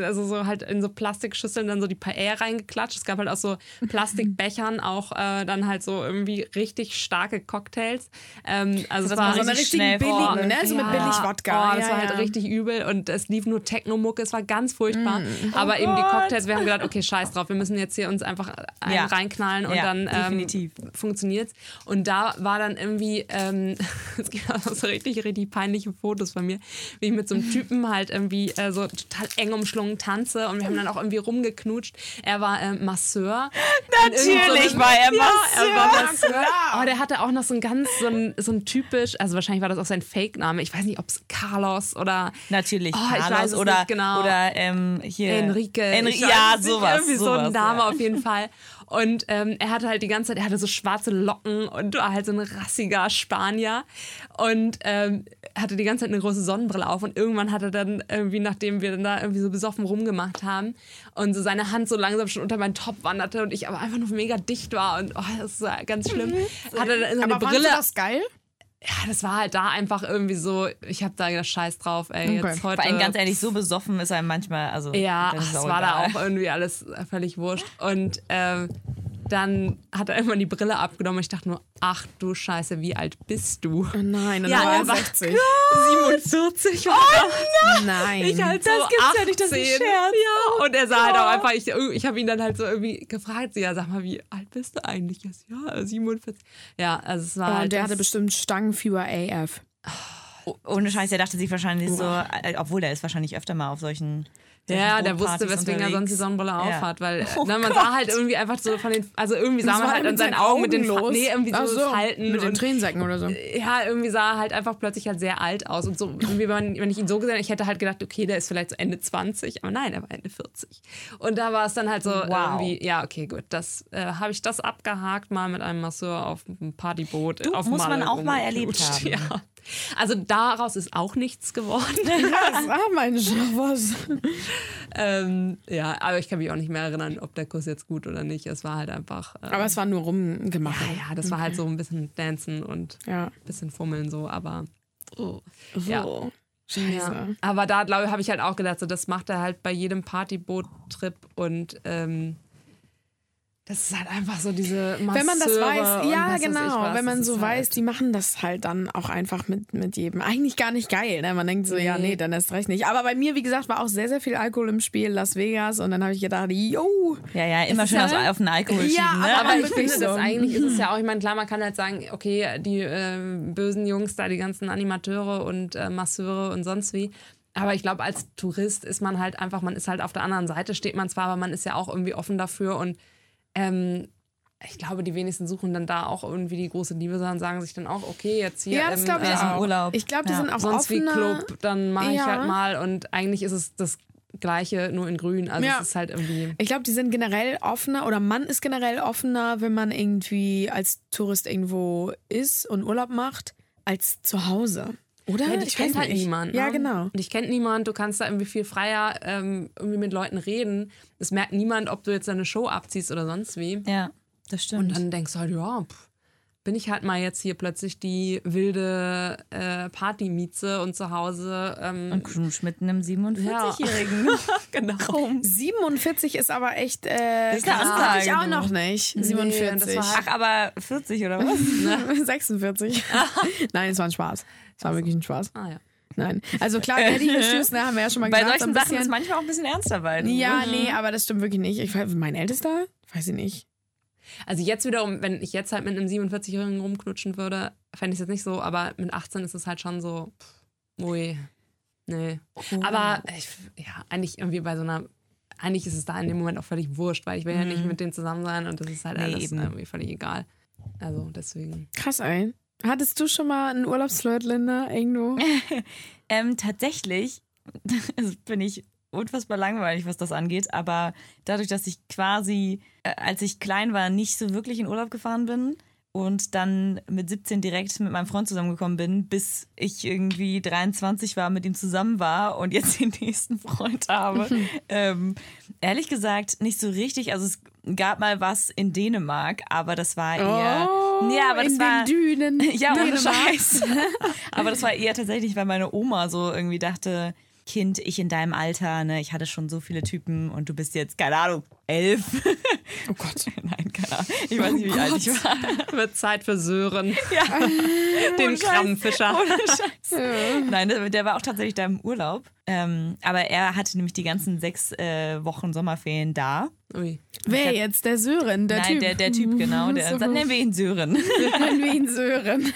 also so halt in so Plastikschüsseln dann so die Paella reingeklatscht. Es gab halt aus so Plastikbechern auch äh, dann halt so irgendwie richtig starke Cocktails. Ähm, also es
dass
war
man
So eine
richtig
billigen, ne? So mit
ja.
Billig-Wodka.
Oh, das
ja,
war halt
ja.
richtig übel und es lief nur Techno-Mucke, es war ganz furchtbar.
Mm.
Aber eben die
Gott.
Cocktails, wir haben gedacht, okay, scheiß drauf, wir müssen jetzt hier uns einfach reinknallen und dann ähm, funktioniert's. Und da war dann irgendwie, ähm, es gibt auch so richtig, richtig peinliche Fotos von mir, wie ich mit so einem Typen halt irgendwie äh, so total eng umschlungen tanze und wir haben dann auch irgendwie rumgeknutscht. Er war ähm, Masseur. So
Natürlich
einem-
war er
Ja, er war
Masseur.
Masseur. Aber der hatte auch noch so ein ganz, so ein, so ein typisch, also wahrscheinlich war das auch sein Fake-Name. Ich weiß nicht, ob es Carlos oder
Natürlich,
Oh, ich
Carlos oder,
genau.
oder ähm, hier
Enrique.
Enri ja, sowas.
Irgendwie so
sowas,
ein Name
ja.
auf jeden Fall. Und ähm, er hatte halt die ganze Zeit, er hatte so schwarze Locken und war halt so ein rassiger Spanier. Und ähm, hatte die ganze Zeit eine große Sonnenbrille auf. Und irgendwann hat er dann irgendwie, nachdem wir dann da irgendwie so besoffen rumgemacht haben und so seine Hand so langsam schon unter meinen Top wanderte und ich aber einfach nur mega dicht war und oh, das war ganz schlimm, hat er dann so eine
Aber
Brille.
du das geil?
Ja, das war halt da einfach irgendwie so, ich habe da gedacht, scheiß drauf, ey,
Okay.
jetzt heute.
Vor allem ganz ehrlich, so besoffen ist er manchmal, also
Ja,
das ist
es war
egal.
da auch irgendwie alles völlig wurscht. Und ähm, dann hat er irgendwann die Brille abgenommen und ich dachte nur, ach du Scheiße, wie alt bist du?
Oh nein, und
Ja,
dann war
er
er
war
60.
47 war oh,
Nein.
Ich halt so
Das gibt's
18.
ja nicht, das ist ein Scherz.
Ja, und er sah halt auch einfach, ich, ich habe ihn dann halt so irgendwie gefragt, so, ja, sag mal, wie alt bist du eigentlich? Ja, 47. Ja, also es war
Oh,
halt
und der hatte bestimmt Stangenfieber AF.
Oh, Ohne Scheiß, der dachte sich wahrscheinlich so, äh, obwohl der ist wahrscheinlich öfter mal auf solchen.
Ja, der wusste, weswegen er sonst die. Sonnenbrille
Ja.
aufhat, weil
Oh
ne, man sah halt irgendwie einfach so von den, also irgendwie sah man halt an seinen Augen mit den
los?
nee, irgendwie so,
so
Falten
Mit den Tränensäcken oder so.
ja, irgendwie sah er halt einfach plötzlich halt sehr alt aus. Und so, irgendwie, wenn, wenn ich ihn so gesehen hätte, ich hätte halt gedacht, okay, der ist vielleicht so Ende 20, aber nein, er war Ende 40. Und da war es dann halt so
Wow.
irgendwie, ja, okay, gut, das äh, habe ich das abgehakt, mal mit einem Masseur auf einem Partyboot.
Du,
auf
muss
Malle
man auch mal erlebt haben.
Ja. Also daraus ist auch nichts geworden.
Was? Ah, mein was?
ähm, ja, aber ich kann mich auch nicht mehr erinnern, ob der Kuss jetzt gut oder nicht. Es war halt einfach. Ähm,
Aber es war nur rumgemacht.
ja, ja, das war halt so ein bisschen Dancen und
Ja.
ein bisschen Fummeln so, aber. Oh.
So.
Ja.
Scheiße.
Ja. Aber da glaube ich, habe ich halt auch gedacht, so, das macht er halt bei jedem Partyboot-Trip und ähm, das ist halt einfach so diese Masseure
Wenn man das weiß, ja
ich
genau,
was.
wenn man
Das
so weiß,
halt,
die machen das halt dann auch einfach mit, mit jedem. Eigentlich gar nicht geil, ne? Man denkt so, ja,
Nee.
nee, dann ist recht nicht. Aber bei mir, wie gesagt, war auch sehr, sehr viel Alkohol im Spiel, Las Vegas und dann habe ich gedacht, yo,
Ja, ja, immer schön
halt-
auf, den Alkohol
Ja,
schieben, ne?
aber ich
wirklich
finde, das
so.
eigentlich ist es ja auch, ich meine, klar, man kann halt sagen, okay, die äh, bösen Jungs da, die ganzen Animateure und äh, Masseure und sonst wie. Aber ich glaube, als Tourist ist man halt einfach, man ist halt auf der anderen Seite, steht man zwar, aber man ist ja auch irgendwie offen dafür und ähm, ich glaube, die wenigsten suchen dann da auch irgendwie die große Liebe, sondern sagen sich dann auch, okay, jetzt hier
Ja, das
im,
glaube ich
äh,
auch.
Urlaub.
Ich glaube, die
Ja.
sind auch
sonst wie
offener.
Club, dann mache ich
Ja.
halt mal und eigentlich ist es das Gleiche, nur in grün. Also
Ja.
es ist halt irgendwie.
Ich glaube, die sind generell offener oder man ist generell offener, wenn man irgendwie als Tourist irgendwo ist und Urlaub macht, als zu Hause. Oder?
Ja,
Ich
kennt
weiß
halt
nicht.
niemand.
Ja,
ne?
genau.
Dich kennt niemand, du kannst da irgendwie viel freier ähm, irgendwie mit Leuten reden. Es merkt niemand, ob du jetzt deine Show abziehst oder sonst wie.
Ja, das stimmt.
Und dann denkst du halt, ja, pff, bin ich halt mal jetzt hier plötzlich die wilde äh, Partymieze und zu Hause. Ähm,
Und Knusch mit einem 47-Jährigen.
genau.
47 ist aber echt, äh, das hatte ich auch noch nicht.
das
47.
war halt-
Ach, aber 40 oder was?
46. Nein, es war ein Spaß. Es war wirklich ein Spaß.
Ah ja.
Nein. Also klar, Daddy Issues, ne, haben wir ja schon mal
Bei
gesagt.
solchen
so ein
Sachen ist manchmal auch ein bisschen ernst dabei. du.
Ja, nee, aber das stimmt wirklich nicht. Ich, mein Ältester? Weiß ich nicht.
Also jetzt wiederum, wenn ich jetzt halt mit einem 47-Jährigen rumknutschen würde, fände ich es jetzt nicht so, aber mit 18 ist es halt schon so, pff, ui, nee. Aber ich, ja, eigentlich irgendwie bei so einer, eigentlich ist es da in dem Moment auch völlig wurscht, weil ich will ja nicht mit denen zusammen sein und das ist halt
Nee,
alles
eben.
irgendwie völlig egal. Also deswegen.
Krass, ey. Hattest du schon mal einen Urlaubsflirt, Linda, irgendwo?
Ähm, tatsächlich bin ich unfassbar langweilig, was das angeht, aber dadurch, dass ich quasi, äh, als ich klein war, nicht so wirklich in Urlaub gefahren bin und dann mit 17 direkt mit meinem Freund zusammengekommen bin, bis ich irgendwie 23 war, mit ihm zusammen war und jetzt den nächsten Freund habe. ähm, ehrlich gesagt, nicht so richtig. Also es gab mal was in Dänemark, aber das war eher.
Oh,
ja, aber das
in
war.
den Dünen.
Ja, ohne. Scheiß. Aber das war eher tatsächlich, weil meine Oma so irgendwie dachte, Kind, ich in deinem Alter, ne, ich hatte schon so viele Typen und du bist jetzt, keine Ahnung, elf.
Oh Gott.
Nein, keine Ahnung. Ich weiß nicht, wie alt ich war.
Wird Zeit für Sören,
Ja,
den. Krabbenfischer.
ohne Scheiß. Nein, der, war auch tatsächlich da im Urlaub. Ähm, aber er hatte nämlich die ganzen sechs äh, Wochen Sommerferien da.
Ui.
Wer jetzt? Der Sören, der
Nein,
Typ.
Der, der Typ, genau. Der,
So.
Dann nennen wir ihn Sören.
Nennen wir ihn Sören.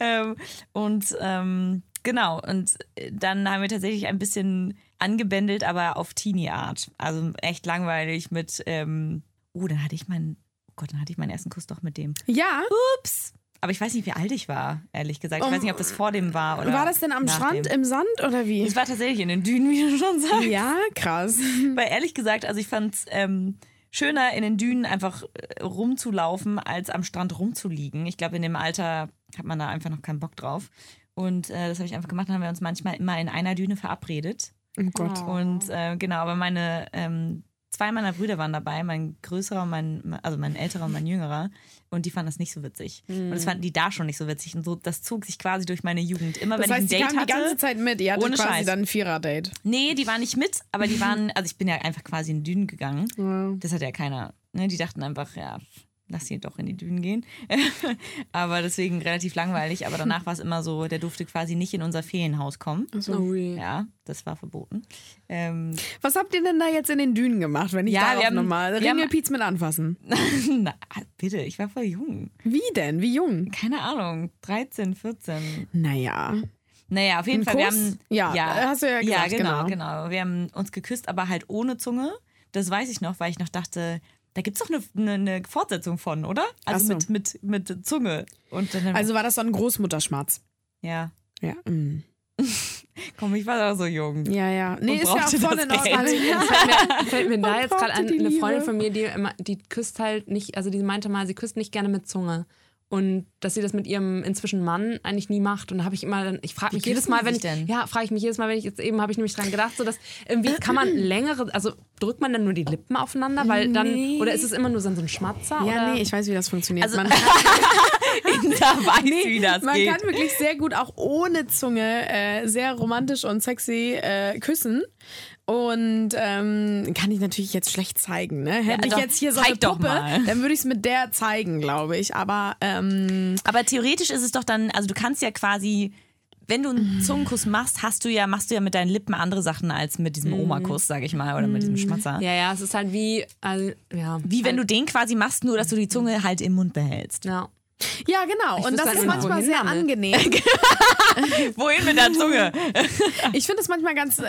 ähm, und ähm, genau, und dann haben wir tatsächlich ein bisschen angebändelt, aber auf Teenie-Art. Also echt langweilig mit, ähm, oh, dann hatte ich meinen, oh Gott, dann hatte ich meinen ersten Kuss doch mit dem.
Ja.
Ups. Aber ich weiß nicht, wie alt ich war, ehrlich gesagt. Ich weiß nicht, ob das vor dem war oder.
War das denn am Strand,
Dem.
im Sand oder wie?
Es war tatsächlich in den Dünen, wie du schon sagst.
Ja, krass.
Weil ehrlich gesagt, also ich fand es ähm, schöner, in den Dünen einfach äh, rumzulaufen, als am Strand rumzuliegen. Ich glaube, in dem Alter hat man da einfach noch keinen Bock drauf. Und äh, das habe ich einfach gemacht. Dann haben wir uns manchmal immer in einer Düne verabredet.
Oh Gott.
Und äh, genau, aber meine ähm, zwei meiner Brüder waren dabei, mein größerer und mein, also mein älterer und mein jüngerer. Und die fanden das nicht so witzig. Und das fanden die da schon nicht so witzig. Und so, das zog sich quasi durch meine Jugend. Immer
Das
wenn
heißt,
ich
die
ein Date
kamen die
hatte.
ganze Zeit mit. Ihr hattet
Ohne
quasi
Scheiß.
dann ein Vierer-Date.
Nee, die waren nicht mit, aber die waren, also ich bin ja einfach quasi in Dünen gegangen. Das hat ja keiner, ne? Die dachten einfach, ja, lass sie doch in die Dünen gehen. aber deswegen relativ langweilig. Aber danach war es immer so, der durfte quasi nicht in unser Ferienhaus kommen.
Ui.
Ja, das war verboten. Ähm,
Was habt ihr denn da jetzt in den Dünen gemacht, wenn ich
Ja, wir haben-
nochmal
wir
Ringelpiez mit anfassen?
na, bitte, ich war voll jung.
Wie denn? Wie jung?
Keine Ahnung, 13, 14.
Naja.
Naja, auf jeden
Ein
Fall. Wir
Kuss?
haben,
Ja, hast du ja gesagt,
Ja, genau,
genau.
genau. Wir haben uns geküsst, aber halt ohne Zunge. Das weiß ich noch, weil ich noch dachte, da gibt es doch eine, eine, eine Fortsetzung von, oder? Also
so.
mit, mit, mit Zunge. Und
Also war das so ein Großmutterschmatz?
ja.
Ja. mm.
Komm, ich war da so jung.
Ja, ja. Nee, ist ja auch voll in Ordnung. Ja.
Fällt mir da jetzt gerade an, eine Freundin von mir, die immer, die küsst halt nicht, also die meinte mal, sie küsst nicht gerne mit Zunge. Und dass sie das mit ihrem inzwischen Mann eigentlich nie macht. Und da habe ich immer dann, ich frage mich jedes Mal, wenn ich,
denn?
ja, frage ich mich jedes Mal, wenn ich jetzt eben habe ich nämlich dran gedacht, so dass irgendwie kann man längere, also drückt man dann nur die Lippen aufeinander, weil dann,
Nee.
oder ist es immer nur so ein Schmatzer?
Ja,
oder?
nee, ich weiß, wie das funktioniert.
Also-
man
da weiß, wie das
man
geht.
kann wirklich sehr gut auch ohne Zunge äh, sehr romantisch und sexy äh, küssen. Und ähm, kann ich natürlich jetzt schlecht zeigen. Ne? Hätte ich
doch,
jetzt hier so eine
doch
Puppe, dann würde ich es mit der zeigen, glaube ich. Aber ähm,
Aber theoretisch ist es doch dann, also du kannst ja quasi, wenn du einen Zungenkuss machst, hast du ja, machst du ja mit deinen Lippen andere Sachen als mit diesem Oma-Kuss, sag ich mal, oder mit diesem Schmatzer.
Ja, ja, es ist halt wie, also, ja.
Wie wenn
halt,
du den quasi machst, nur dass du die Zunge halt im Mund behältst.
Ja.
Ja, genau.
Ich
und das
halt
ist manchmal sehr
damit.
angenehm.
Wohin mit der Zunge?
Ich finde es manchmal ganz äh,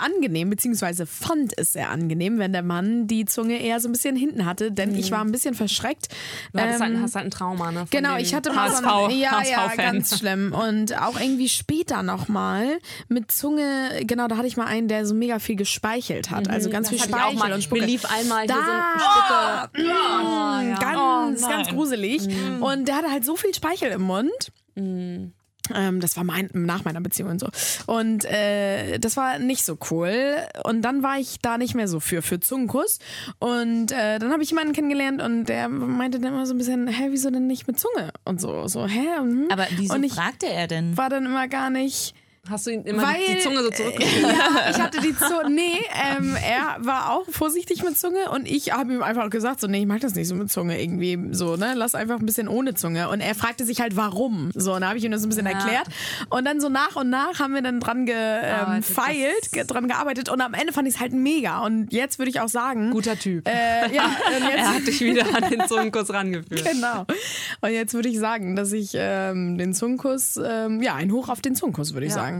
angenehm, beziehungsweise fand es sehr angenehm, wenn der Mann die Zunge eher so ein bisschen hinten hatte, denn ich war ein bisschen verschreckt.
Du halt,
Ähm,
hast halt ein Trauma, ne?
Genau, ich hatte mal
HSV,
so eine, ja, ja, ganz schlimm und auch irgendwie später nochmal mit Zunge, genau, da hatte ich mal einen, der so mega viel gespeichelt hat, also ganz
Mhm. Das
viel
hatte ich auch
Speichel
mal.
und Spucke.
Lief einmal
Da-
hier so ein Stücke.
Mm,
ja.
ganz,
Oh,
ganz gruselig.
Mhm.
Und der hatte halt so viel Speichel im Mund. Ähm, das war mein, nach meiner Beziehung und so. Und äh, das war nicht so cool. Und dann war ich da nicht mehr so für, für Zungenkuss. Und äh, dann habe ich jemanden kennengelernt und der meinte dann immer so ein bisschen, hä, wieso denn nicht mit Zunge? Und so, so, hä? Hm?
Aber wieso
und ich
fragte er denn?
war dann immer gar nicht
Hast du ihn immer
Weil,
die Zunge so
äh,
zurückgeschickt?
Ja, ich hatte die Zunge. Nee, ähm, er war auch vorsichtig mit Zunge und ich habe ihm einfach gesagt, so, nee, ich mag das nicht so mit Zunge irgendwie so, ne? Lass einfach ein bisschen ohne Zunge. Und er fragte sich halt, warum. So, und da habe ich ihm das ein bisschen
Ja.
erklärt. Und dann so nach und nach haben wir dann dran gefeilt, ge dran gearbeitet. Und am Ende fand ich es halt mega. Und jetzt würde ich auch sagen.
Guter Typ.
Äh, ja, und jetzt,
er hat dich wieder an den Zungenkuss rangeführt.
Genau. Und jetzt würde ich sagen, dass ich ähm, den Zungenkuss, ähm, ja, ein Hoch auf den Zungenkuss, würde ich
Ja.
sagen.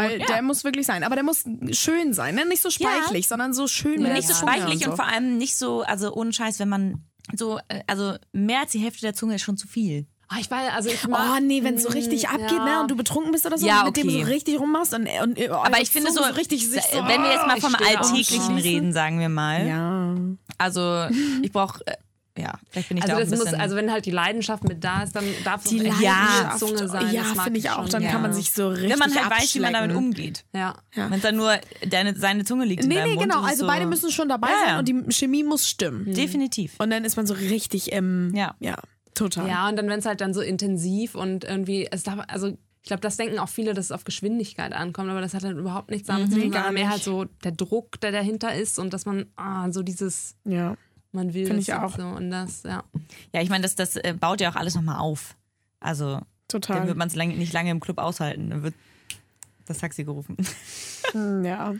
Weil der muss wirklich sein. Aber der muss schön sein. Ne? Nicht so speichlich, sondern so schön mit
nicht so speichlich
und,
und
so.
vor allem nicht so, also ohne Scheiß, wenn man so, äh, also mehr als die Hälfte der Zunge ist schon zu viel.
Ah, ich weiß, also ich
Oh
mag,
nee, wenn es so richtig abgeht,
ja.
ne, und du betrunken bist oder so,
Ja,
und mit dem
okay.
so richtig rummachst und, und oh,
Aber ich finde so,
richtig sich so,
wenn wir jetzt mal
ich
vom Alltäglichen reden, sagen wir mal.
ja.
Also ich brauche, äh, ja, vielleicht bin ich
Also,
da auch
das
ein
muss, also wenn halt die Leidenschaft mit da ist, dann darf es
Die
echt
Ja.
eine Zunge sein.
ja, finde ich auch. Dann kann
gerne.
man sich so richtig
wenn man halt weiß, wie man damit umgeht.
Ja.
Ja.
Wenn es dann nur deine, seine Zunge liegt in
Nee,
deinem
nee,
Mund.
genau.
es
Also
so,
beide müssen schon dabei
Ja,
sein
ja.
und die Chemie muss stimmen.
Definitiv.
Und dann ist man so richtig im.
Ja.
Ja, total.
Ja, und dann, wenn es halt dann so intensiv und irgendwie, es darf, also ich glaube, das denken auch viele, dass es auf Geschwindigkeit ankommt, aber das hat dann überhaupt nichts damit zu tun,
Mhm, gar
sondern mehr halt so der Druck, der dahinter ist und dass man ah, so dieses,
ja.
Man will
Find
das
ich auch.
so und das, ja.
Ja, ich meine, das, das äh, baut ja auch alles nochmal auf. Also, dann
Total.
wird man es lang, nicht lange im Club aushalten. Dann wird das Taxi gerufen.
Hm, Ja.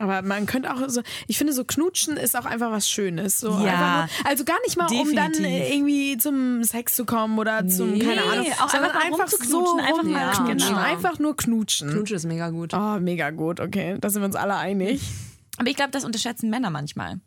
Aber man könnte auch so, ich finde so knutschen ist auch einfach was Schönes. So
Ja.
nur, also gar nicht mal, um dann
Definitiv.
irgendwie zum Sex zu kommen oder zum,
Nee,
keine Ahnung,
auch
sondern
einfach mal
einfach so
einfach
mal
knutschen.
genau.
Einfach nur knutschen.
Knutsch ist mega gut.
Oh, mega gut, okay. Da sind wir uns alle einig.
Aber ich glaube, das unterschätzen Männer manchmal.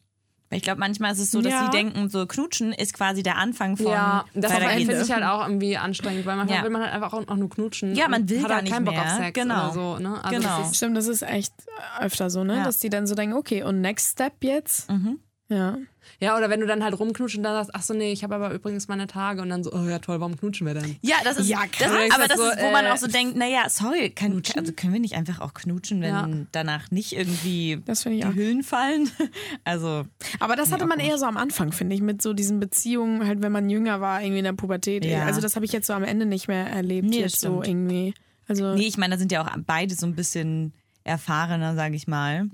Ich glaube, manchmal ist es so, dass
Ja.
sie denken, so knutschen ist quasi der Anfang von
Ja, das finde ich halt auch irgendwie anstrengend, weil manchmal
Ja.
will man halt einfach auch, nur knutschen.
Ja, man will
hat
gar
halt
nicht
keinen Bock
mehr.
auf Sex
Genau.
oder so. Ne? Also
Genau.
Das ist,
Stimmt, das ist echt öfter so, ne?
Ja.
Dass die dann so denken, okay, und next step jetzt?
Mhm.
Ja.
ja, oder wenn du dann halt rumknutschen und dann sagst, ach so, nee, ich habe aber übrigens meine Tage und dann so, oh ja toll, warum knutschen wir denn?
Ja, das ist,
Ja,
das, aber das
So,
ist, wo man
äh,
auch so denkt, naja, sorry, kann, also können wir nicht einfach auch knutschen, wenn
Ja.
danach nicht irgendwie
Das finde ich
die
auch.
Hüllen fallen? Also,
Aber das hatte man eher so am Anfang, finde ich, mit so diesen Beziehungen, halt wenn man jünger war, irgendwie in der Pubertät.
Ja.
Also das habe ich jetzt so am Ende nicht mehr erlebt,
Nee,
jetzt so irgendwie. Also
nee, ich meine, da sind ja auch beide so ein bisschen erfahrener, sage ich mal.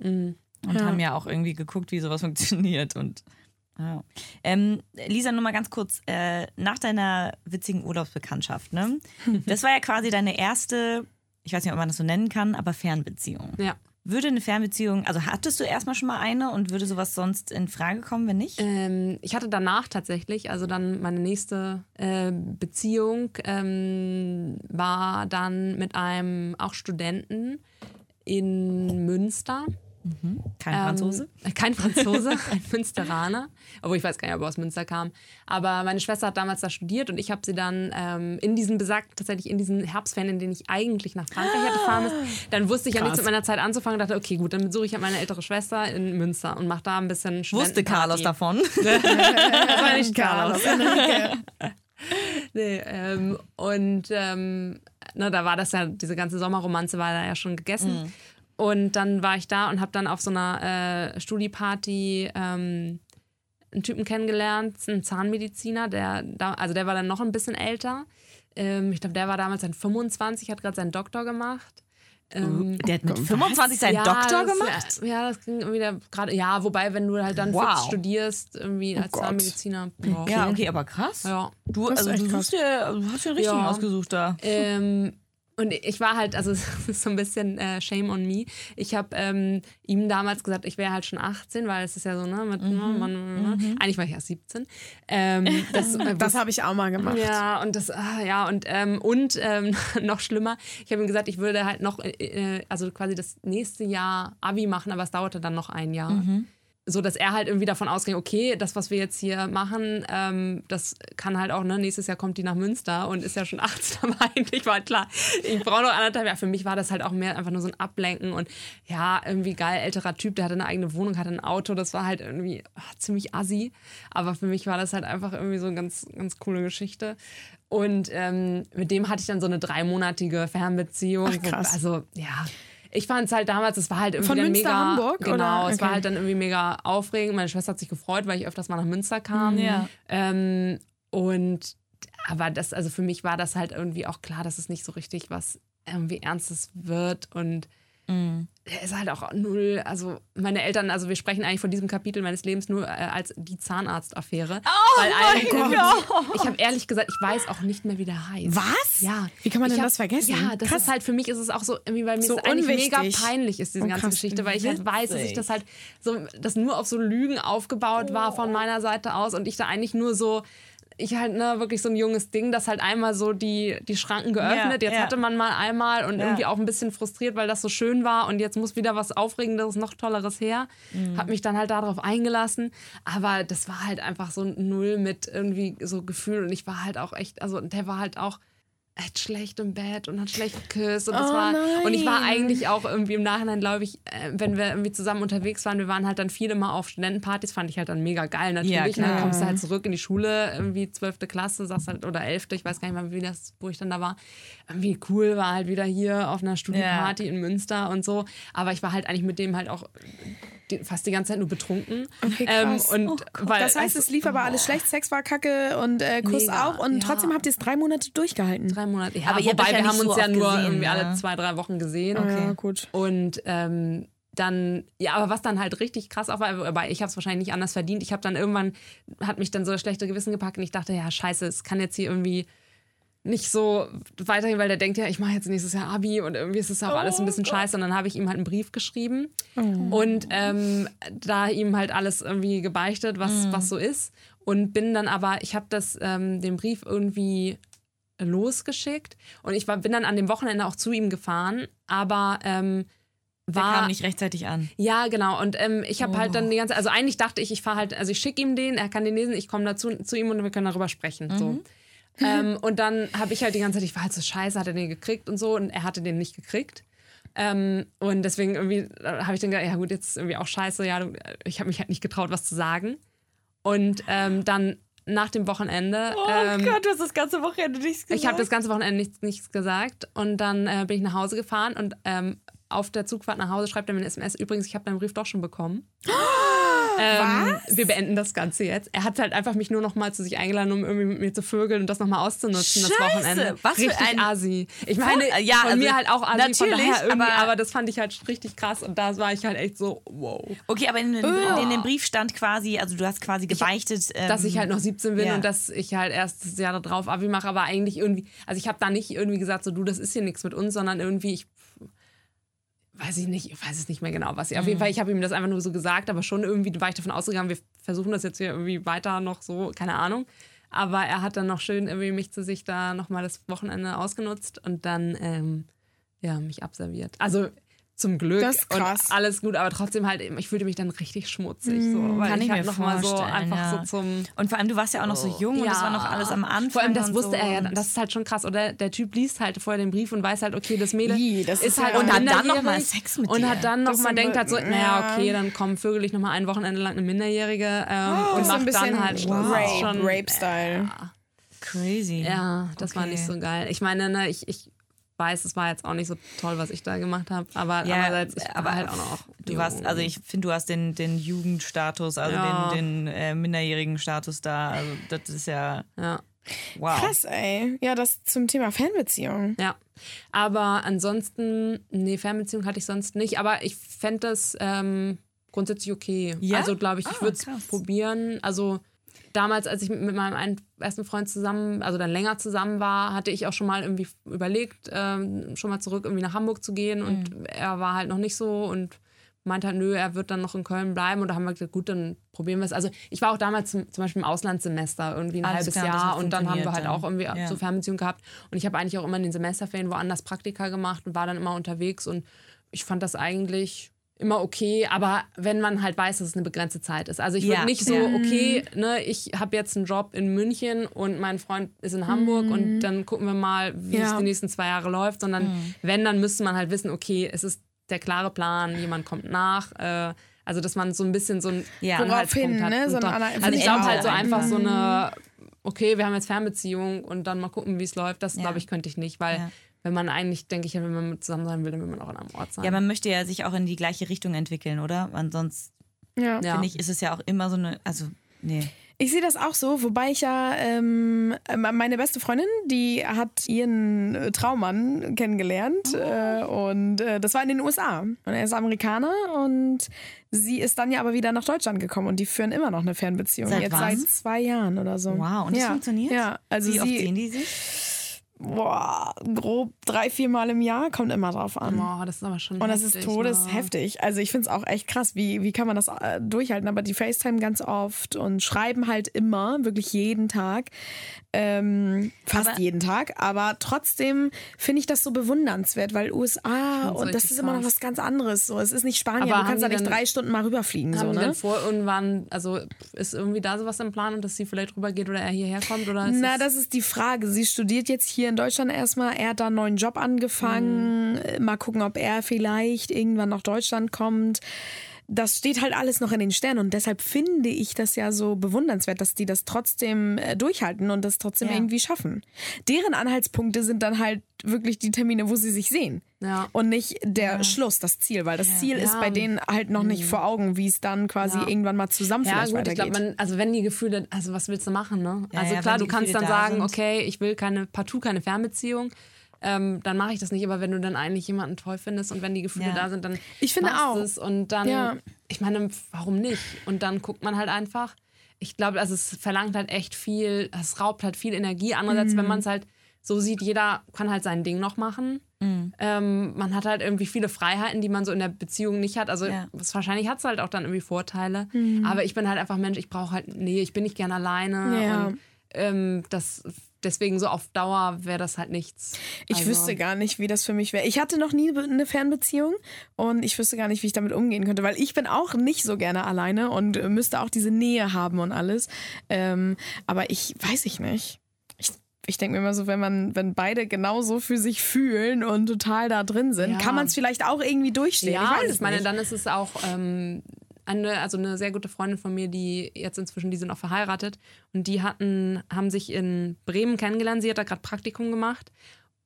Und
Ja.
haben ja auch irgendwie geguckt, wie sowas funktioniert. Und ja. ähm, Lisa, nur mal ganz kurz, äh, nach deiner witzigen Urlaubsbekanntschaft, ne? Das war ja quasi deine erste, ich weiß nicht, ob man das so nennen kann, aber Fernbeziehung.
Ja.
Würde eine Fernbeziehung, also hattest du erstmal schon mal eine und würde sowas sonst in Frage kommen, wenn nicht?
Ähm, ich hatte danach tatsächlich, also dann meine nächste äh, Beziehung ähm, war dann mit einem auch Studenten in Münster.
Kein Franzose?
Ähm, kein Franzose, ein Münsteraner. Obwohl ich weiß gar nicht, ob er aus Münster kam. Aber meine Schwester hat damals da studiert und ich habe sie dann ähm, in diesen besagt, tatsächlich in diesen Herbstferien, in denen ich eigentlich nach Frankreich hätte fahren müssen. Dann wusste ich ja nichts mit meiner Zeit anzufangen und dachte, okay, gut, dann besuche ich halt meine ältere Schwester in Münster und mache da ein bisschen
Wusste Carlos davon?
Das war nicht Carlos. Nee, ähm, und ähm, ne, da war das ja, diese ganze Sommerromanze war da ja schon gegessen. Und dann war ich da und habe dann auf so einer äh, Studieparty ähm, einen Typen kennengelernt, einen Zahnmediziner, der da, also der war dann noch ein bisschen älter. Ähm, ich glaube, der war damals dann 25, hat gerade seinen Doktor gemacht. Ähm,
Der hat mit 25 seinen
ja,
Doktor
das,
gemacht?
Ja, ja, das ging irgendwie da gerade. Ja, wobei, wenn du halt dann
Wow.
fix studierst, irgendwie als
Gott.
Zahnmediziner.
Ja, okay, aber krass.
Ja.
Du, also, du,
krass.
suchst dir, du hast dir einen richtigen
Ja.
ausgesucht da.
Ähm, und ich war halt, also es ist so ein bisschen äh, Shame on me. Ich habe ähm, ihm damals gesagt, ich wäre halt schon 18, weil es ist ja so, ne, mit, ne, man, eigentlich war ich erst 17. Ähm, das äh,
Das habe ich auch mal gemacht.
ja, und das, ah, ja, und, ähm, und ähm, noch schlimmer, ich habe ihm gesagt, ich würde halt noch, äh, äh, also quasi das nächste Jahr Abi machen, aber es dauerte dann noch ein Jahr. So dass er halt irgendwie davon ausging, okay, das, was wir jetzt hier machen, ähm, das kann halt auch, ne, nächstes Jahr kommt die nach Münster und ist ja schon 18, aber eigentlich war halt klar, ich brauche noch anderthalb Jahre. Für mich war das halt auch mehr einfach nur so ein Ablenken und ja, irgendwie geil, älterer Typ, der hatte eine eigene Wohnung, hatte ein Auto, das war halt irgendwie ach, ziemlich assi. Aber für mich war das halt einfach irgendwie so eine ganz, ganz coole Geschichte. Und ähm, mit dem hatte ich dann so eine dreimonatige Fernbeziehung.
Ach, krass.
Wo, also, ja. Ich fand es halt damals, es war halt irgendwie
Von
dann
Münster,
mega.
Hamburg,
Genau,
oder?
es war
Okay.
halt dann irgendwie mega aufregend. Meine Schwester hat sich gefreut, weil ich öfters mal nach Münster kam.
Ja.
Ähm, und aber das, also für mich war das halt irgendwie auch klar, dass es nicht so richtig was ähm, wie ernst es wird und
Mhm.
der ist halt auch null, also meine Eltern, also wir sprechen eigentlich von diesem Kapitel meines Lebens nur äh, als die Zahnarztaffäre. Oh weil mein Gott. Ich habe ehrlich gesagt, ich weiß auch nicht mehr, wie der heißt.
Was?
Ja.
Wie kann man denn
hab-
das vergessen?
Ja, das
Krass.
ist halt für mich ist es auch so irgendwie, weil mir
So
eigentlich mega peinlich ist diese
Oh,
ganze. Geschichte, weil ich halt weiß, dass ich das halt so, das nur auf so Lügen aufgebaut war von meiner Seite aus und ich da eigentlich nur so ich halt ne, wirklich so ein junges Ding, das halt einmal so die, die Schranken geöffnet.
Ja,
jetzt
ja.
hatte man mal einmal und
Ja.
irgendwie auch ein bisschen frustriert, weil das so schön war und jetzt muss wieder was Aufregenderes, noch Tolleres her.
Mhm.
Hab mich dann halt darauf eingelassen. Aber das war halt einfach so ein Null mit irgendwie so Gefühl und ich war halt auch echt, also der war halt auch echt schlecht im Bett und hat schlecht geküsst und das
Oh
war und ich war
nein.
eigentlich auch irgendwie im Nachhinein glaube ich äh, wenn wir irgendwie zusammen unterwegs waren wir waren halt dann viel immer auf Studentenpartys fand ich halt dann mega geil natürlich
Ja,
ja,
klar.
dann kommst du halt zurück in die Schule irgendwie 12. Klasse sagst halt oder 11. ich weiß gar nicht mal wie das wo ich dann da war irgendwie cool war halt wieder hier auf einer Studienparty in Münster und so aber ich war halt eigentlich mit dem halt auch die, fast die ganze Zeit nur betrunken
Okay,
ähm, und weil
Das heißt, es lief aber alles schlecht, Sex war kacke und äh, Kuss
Mega,
auch und
ja.
trotzdem habt ihr es drei Monate durchgehalten.
drei Monate ja,
Aber
wobei
ja
wir haben
nicht
uns
so
ja nur
gesehen,
irgendwie
ne?
alle zwei drei Wochen gesehen
Ja, gut.
Und ähm, dann, ja, aber was dann halt richtig krass auch war, aber ich habe es wahrscheinlich nicht anders verdient. Ich habe dann irgendwann, hat mich dann so das schlechte Gewissen gepackt und ich dachte, ja, scheiße, es kann jetzt hier irgendwie nicht so weitergehen, weil der denkt ja, ich mache jetzt nächstes Jahr Abi und irgendwie ist es auch alles ein bisschen scheiße. Und dann habe ich ihm halt einen Brief geschrieben und ähm, da ihm halt alles irgendwie gebeichtet, was, was so ist. Und bin dann aber, ich habe das, ähm, den Brief irgendwie losgeschickt und ich war, bin dann an dem Wochenende auch zu ihm gefahren, aber ähm,
Der
war
kam nicht rechtzeitig an.
ja, genau. Und ähm, ich habe halt dann die ganze, also eigentlich dachte ich, ich fahre halt, also ich schicke ihm den, er kann den lesen, ich komme dazu zu ihm und wir können darüber sprechen. So. Ähm, und dann habe ich halt die ganze Zeit, ich war halt so scheiße, hat er den gekriegt und so und er hatte den nicht gekriegt. Ähm, und deswegen irgendwie äh, habe ich dann gedacht, ja gut, jetzt ist irgendwie auch scheiße, ja, du- ich habe mich halt nicht getraut, was zu sagen. Und ähm, dann nach dem Wochenende. ähm,
du hast das ganze Wochenende nichts
ich habe das ganze Wochenende nichts, nichts gesagt und dann äh, bin ich nach Hause gefahren und ähm, auf der Zugfahrt nach Hause schreibt er mir eine SMS. Übrigens, ich habe deinen Brief doch schon bekommen. Ähm, wir beenden das Ganze jetzt. Er hat halt einfach mich nur noch mal zu sich eingeladen, um irgendwie mit mir zu vögeln und das noch mal auszunutzen, das
Scheiße,
Wochenende.
was für
richtig
ein-
Asi. Ich meine,
Voll- ja,
von
also
mir halt auch Asi, von
natürlich, aber-
aber, das fand ich halt richtig krass und da war ich halt echt so, wow.
Okay, aber in, den- in dem Brief stand quasi, also du hast quasi gebeichtet. Ähm,
dass ich halt noch 17 bin
ja.
und dass ich halt erst das Jahr darauf Abi mache, aber eigentlich irgendwie, also ich habe da nicht irgendwie gesagt, so du, das ist hier nichts mit uns, sondern irgendwie, ich weiß ich nicht, ich weiß es nicht mehr genau, was ich. Auf jeden Fall, ich habe ihm das einfach nur so gesagt, aber schon irgendwie war ich davon ausgegangen, wir versuchen das jetzt hier irgendwie weiter noch so, keine Ahnung. Aber er hat dann noch schön irgendwie mich zu sich da nochmal das Wochenende ausgenutzt und dann ähm, ja, mich abserviert. Also zum Glück
Das ist krass.
und alles gut, aber trotzdem halt, ich fühlte mich dann richtig schmutzig, so, weil
kann
ich
ich
halt
mir
noch mal so einfach
ja.
so zum
Und vor allem, du warst ja auch noch so jung und das war noch alles am Anfang.
vor allem das
und
wusste
so.
er ja,
Und
das ist halt schon krass. Oder der Typ liest halt vorher den Brief und weiß halt, okay, das Mädel
Ih, das
ist
ist
halt
ja-
Und hat dann
minderjährig
noch mal Sex mit
und
dir.
hat dann
Das
noch mal
ist
denkt halt so,
ja.
naja, okay, dann komm, vögel ich noch mal ein Wochenende lang eine Minderjährige ähm, und
so ein
macht dann halt Schluss.
Rape,
schon-
Rape-Style.
Crazy.
Ja, das war
Okay.
nicht so geil. Ich meine, ne, ich, ich weiß, es war jetzt auch nicht so toll, was ich da gemacht habe, aber
Ja,
andererseits, ich
aber
war halt auch noch
Du warst, also ich finde, du hast den, den Jugendstatus, also
Ja.
den, den äh, minderjährigen Status da. Also das ist ja
ja.
wow.
Krass, ey. Ja, das zum Thema Fernbeziehung.
Ja, aber ansonsten, nee, Fernbeziehung hatte ich sonst nicht, aber ich fände das ähm, grundsätzlich okay.
Ja?
Also glaube ich, ich
Ah,
würde es probieren. Also damals, als ich mit meinem ersten Freund zusammen, also dann länger zusammen war, hatte ich auch schon mal irgendwie überlegt, ähm, schon mal zurück irgendwie nach Hamburg zu gehen und
Mhm.
er war halt noch nicht so und meinte halt, nö, er wird dann noch in Köln bleiben und da haben wir gesagt, gut, dann probieren wir es. Also ich war auch damals zum, zum Beispiel im Auslandssemester irgendwie ein
Alles
halbes
klar,
Jahr und dann haben wir halt
funktioniert
auch irgendwie
dann. Ja.
so Fernbeziehung gehabt und ich habe eigentlich auch immer in den Semesterferien woanders Praktika gemacht und war dann immer unterwegs und ich fand das eigentlich immer okay, aber wenn man halt weiß, dass es eine begrenzte Zeit ist. Also ich würde
Ja,
nicht so, okay, ne, ich habe jetzt einen Job in München und mein Freund ist in Hamburg und dann gucken wir mal, wie
Ja.
es die nächsten zwei Jahre läuft, sondern wenn, dann müsste man halt wissen, okay, es ist der klare Plan, jemand kommt nach, äh, also dass man so ein bisschen so ein
Ja.
Anhaltspunkt
Woraufhin,
hat.
ne, so
Und
ein
da-
Anhalt-
also ich glaube halt so einfach
einfach.
so eine, okay, wir haben jetzt Fernbeziehung und dann mal gucken, wie es läuft. Das
Ja.
glaube ich, könnte ich nicht, weil
Ja.
Wenn man eigentlich, denke ich, wenn man zusammen sein will, dann will man auch an einem Ort sein.
Ja, man möchte ja sich auch in die gleiche Richtung entwickeln, oder? Ansonsten
Ja.
Ja.
finde ich, ist es ja auch immer so eine, also nee.
Ich sehe das auch so, wobei ich ja, ähm, meine beste Freundin, die hat ihren äh, Traummann kennengelernt äh, und äh, das war in den USA. Und er ist Amerikaner und sie ist dann ja aber wieder nach Deutschland gekommen und die führen immer noch eine Fernbeziehung.
Seit
Jetzt
wann?
seit zwei Jahren oder so.
Wow, und das
ja.
funktioniert?
Ja, also
Wie oft
sie,
sehen die sich?
Boah, grob drei, vier Mal im Jahr, kommt immer drauf an.
Boah, das ist aber schon
Und das
heftig,
ist
ne?
todesheftig. Also ich finde es auch echt krass, wie, wie kann man das äh, durchhalten. Aber die FaceTime ganz oft und schreiben halt immer, wirklich jeden Tag. Ähm, fast
Aber-
jeden Tag. Aber trotzdem finde ich das so bewundernswert, weil USA und das ist immer noch
krass.
was ganz anderes. So, es ist nicht Spanien,
Aber
du kannst da nicht drei Stunden mal rüberfliegen.
Haben
So, ne?
vor irgendwann, also ist irgendwie da sowas im Plan und dass sie vielleicht rübergeht oder er hierher kommt? Oder
Na,
das
das ist die Frage. Sie studiert jetzt hier in Deutschland erstmal. Er hat da einen neuen Job angefangen. Äh, Mal gucken, ob er vielleicht irgendwann nach Deutschland kommt. Das steht halt alles noch in den Sternen und deshalb finde ich das ja so bewundernswert, dass die das trotzdem äh, durchhalten und das trotzdem
Ja.
irgendwie schaffen. Deren Anhaltspunkte sind dann halt wirklich die Termine, wo sie sich sehen.
Ja.
Und nicht der Schluss, das Ziel, weil das Ziel ist
Ja.
bei denen halt noch nicht vor Augen, wie es dann quasi
Ja.
irgendwann mal zusammen
Ja,
vielleicht
gut, ich
weitergeht.
glaube, man, also wenn die Gefühle, also was willst du machen, ne?
Ja,
also
ja,
klar, du kannst dann sagen,
sind.
okay, ich will keine, partout keine Fernbeziehung, ähm, dann mache ich das nicht. Aber wenn du dann eigentlich jemanden toll findest und wenn die Gefühle
Ja.
da sind, dann
Ich finde auch.
es und dann,
Ja.
ich meine, warum nicht? Und dann guckt man halt einfach. Ich glaube, also es verlangt halt echt viel, es raubt halt viel Energie. Andererseits,
Mhm.
wenn man es halt so sieht, jeder kann halt sein Ding noch machen.
Mhm.
Ähm, man hat halt irgendwie viele Freiheiten, die man so in der Beziehung nicht hat. Also
Ja.
wahrscheinlich hat es halt auch dann irgendwie Vorteile.
Mhm.
Aber ich bin halt einfach Mensch, ich brauche halt, nee, ich bin nicht gern alleine.
Ja.
Und ähm, das, deswegen so auf Dauer wäre das halt nichts.
Ich
Also-
wüsste gar nicht, wie das für mich wäre. Ich hatte noch nie eine Fernbeziehung und ich wüsste gar nicht, wie ich damit umgehen könnte, weil ich bin auch nicht so gerne alleine und müsste auch diese Nähe haben und alles. Ähm, aber ich weiß ich nicht. Ich, ich denke mir immer so, wenn man, wenn beide genauso für sich fühlen und total da drin sind,
Ja.
kann man es vielleicht auch irgendwie durchstehen.
Ja,
ich weiß
ich meine,
nicht.
dann ist es auch ähm, eine, also eine sehr gute Freundin von mir, die jetzt inzwischen, die sind auch verheiratet und die hatten, haben sich in Bremen kennengelernt. Sie hat da gerade Praktikum gemacht.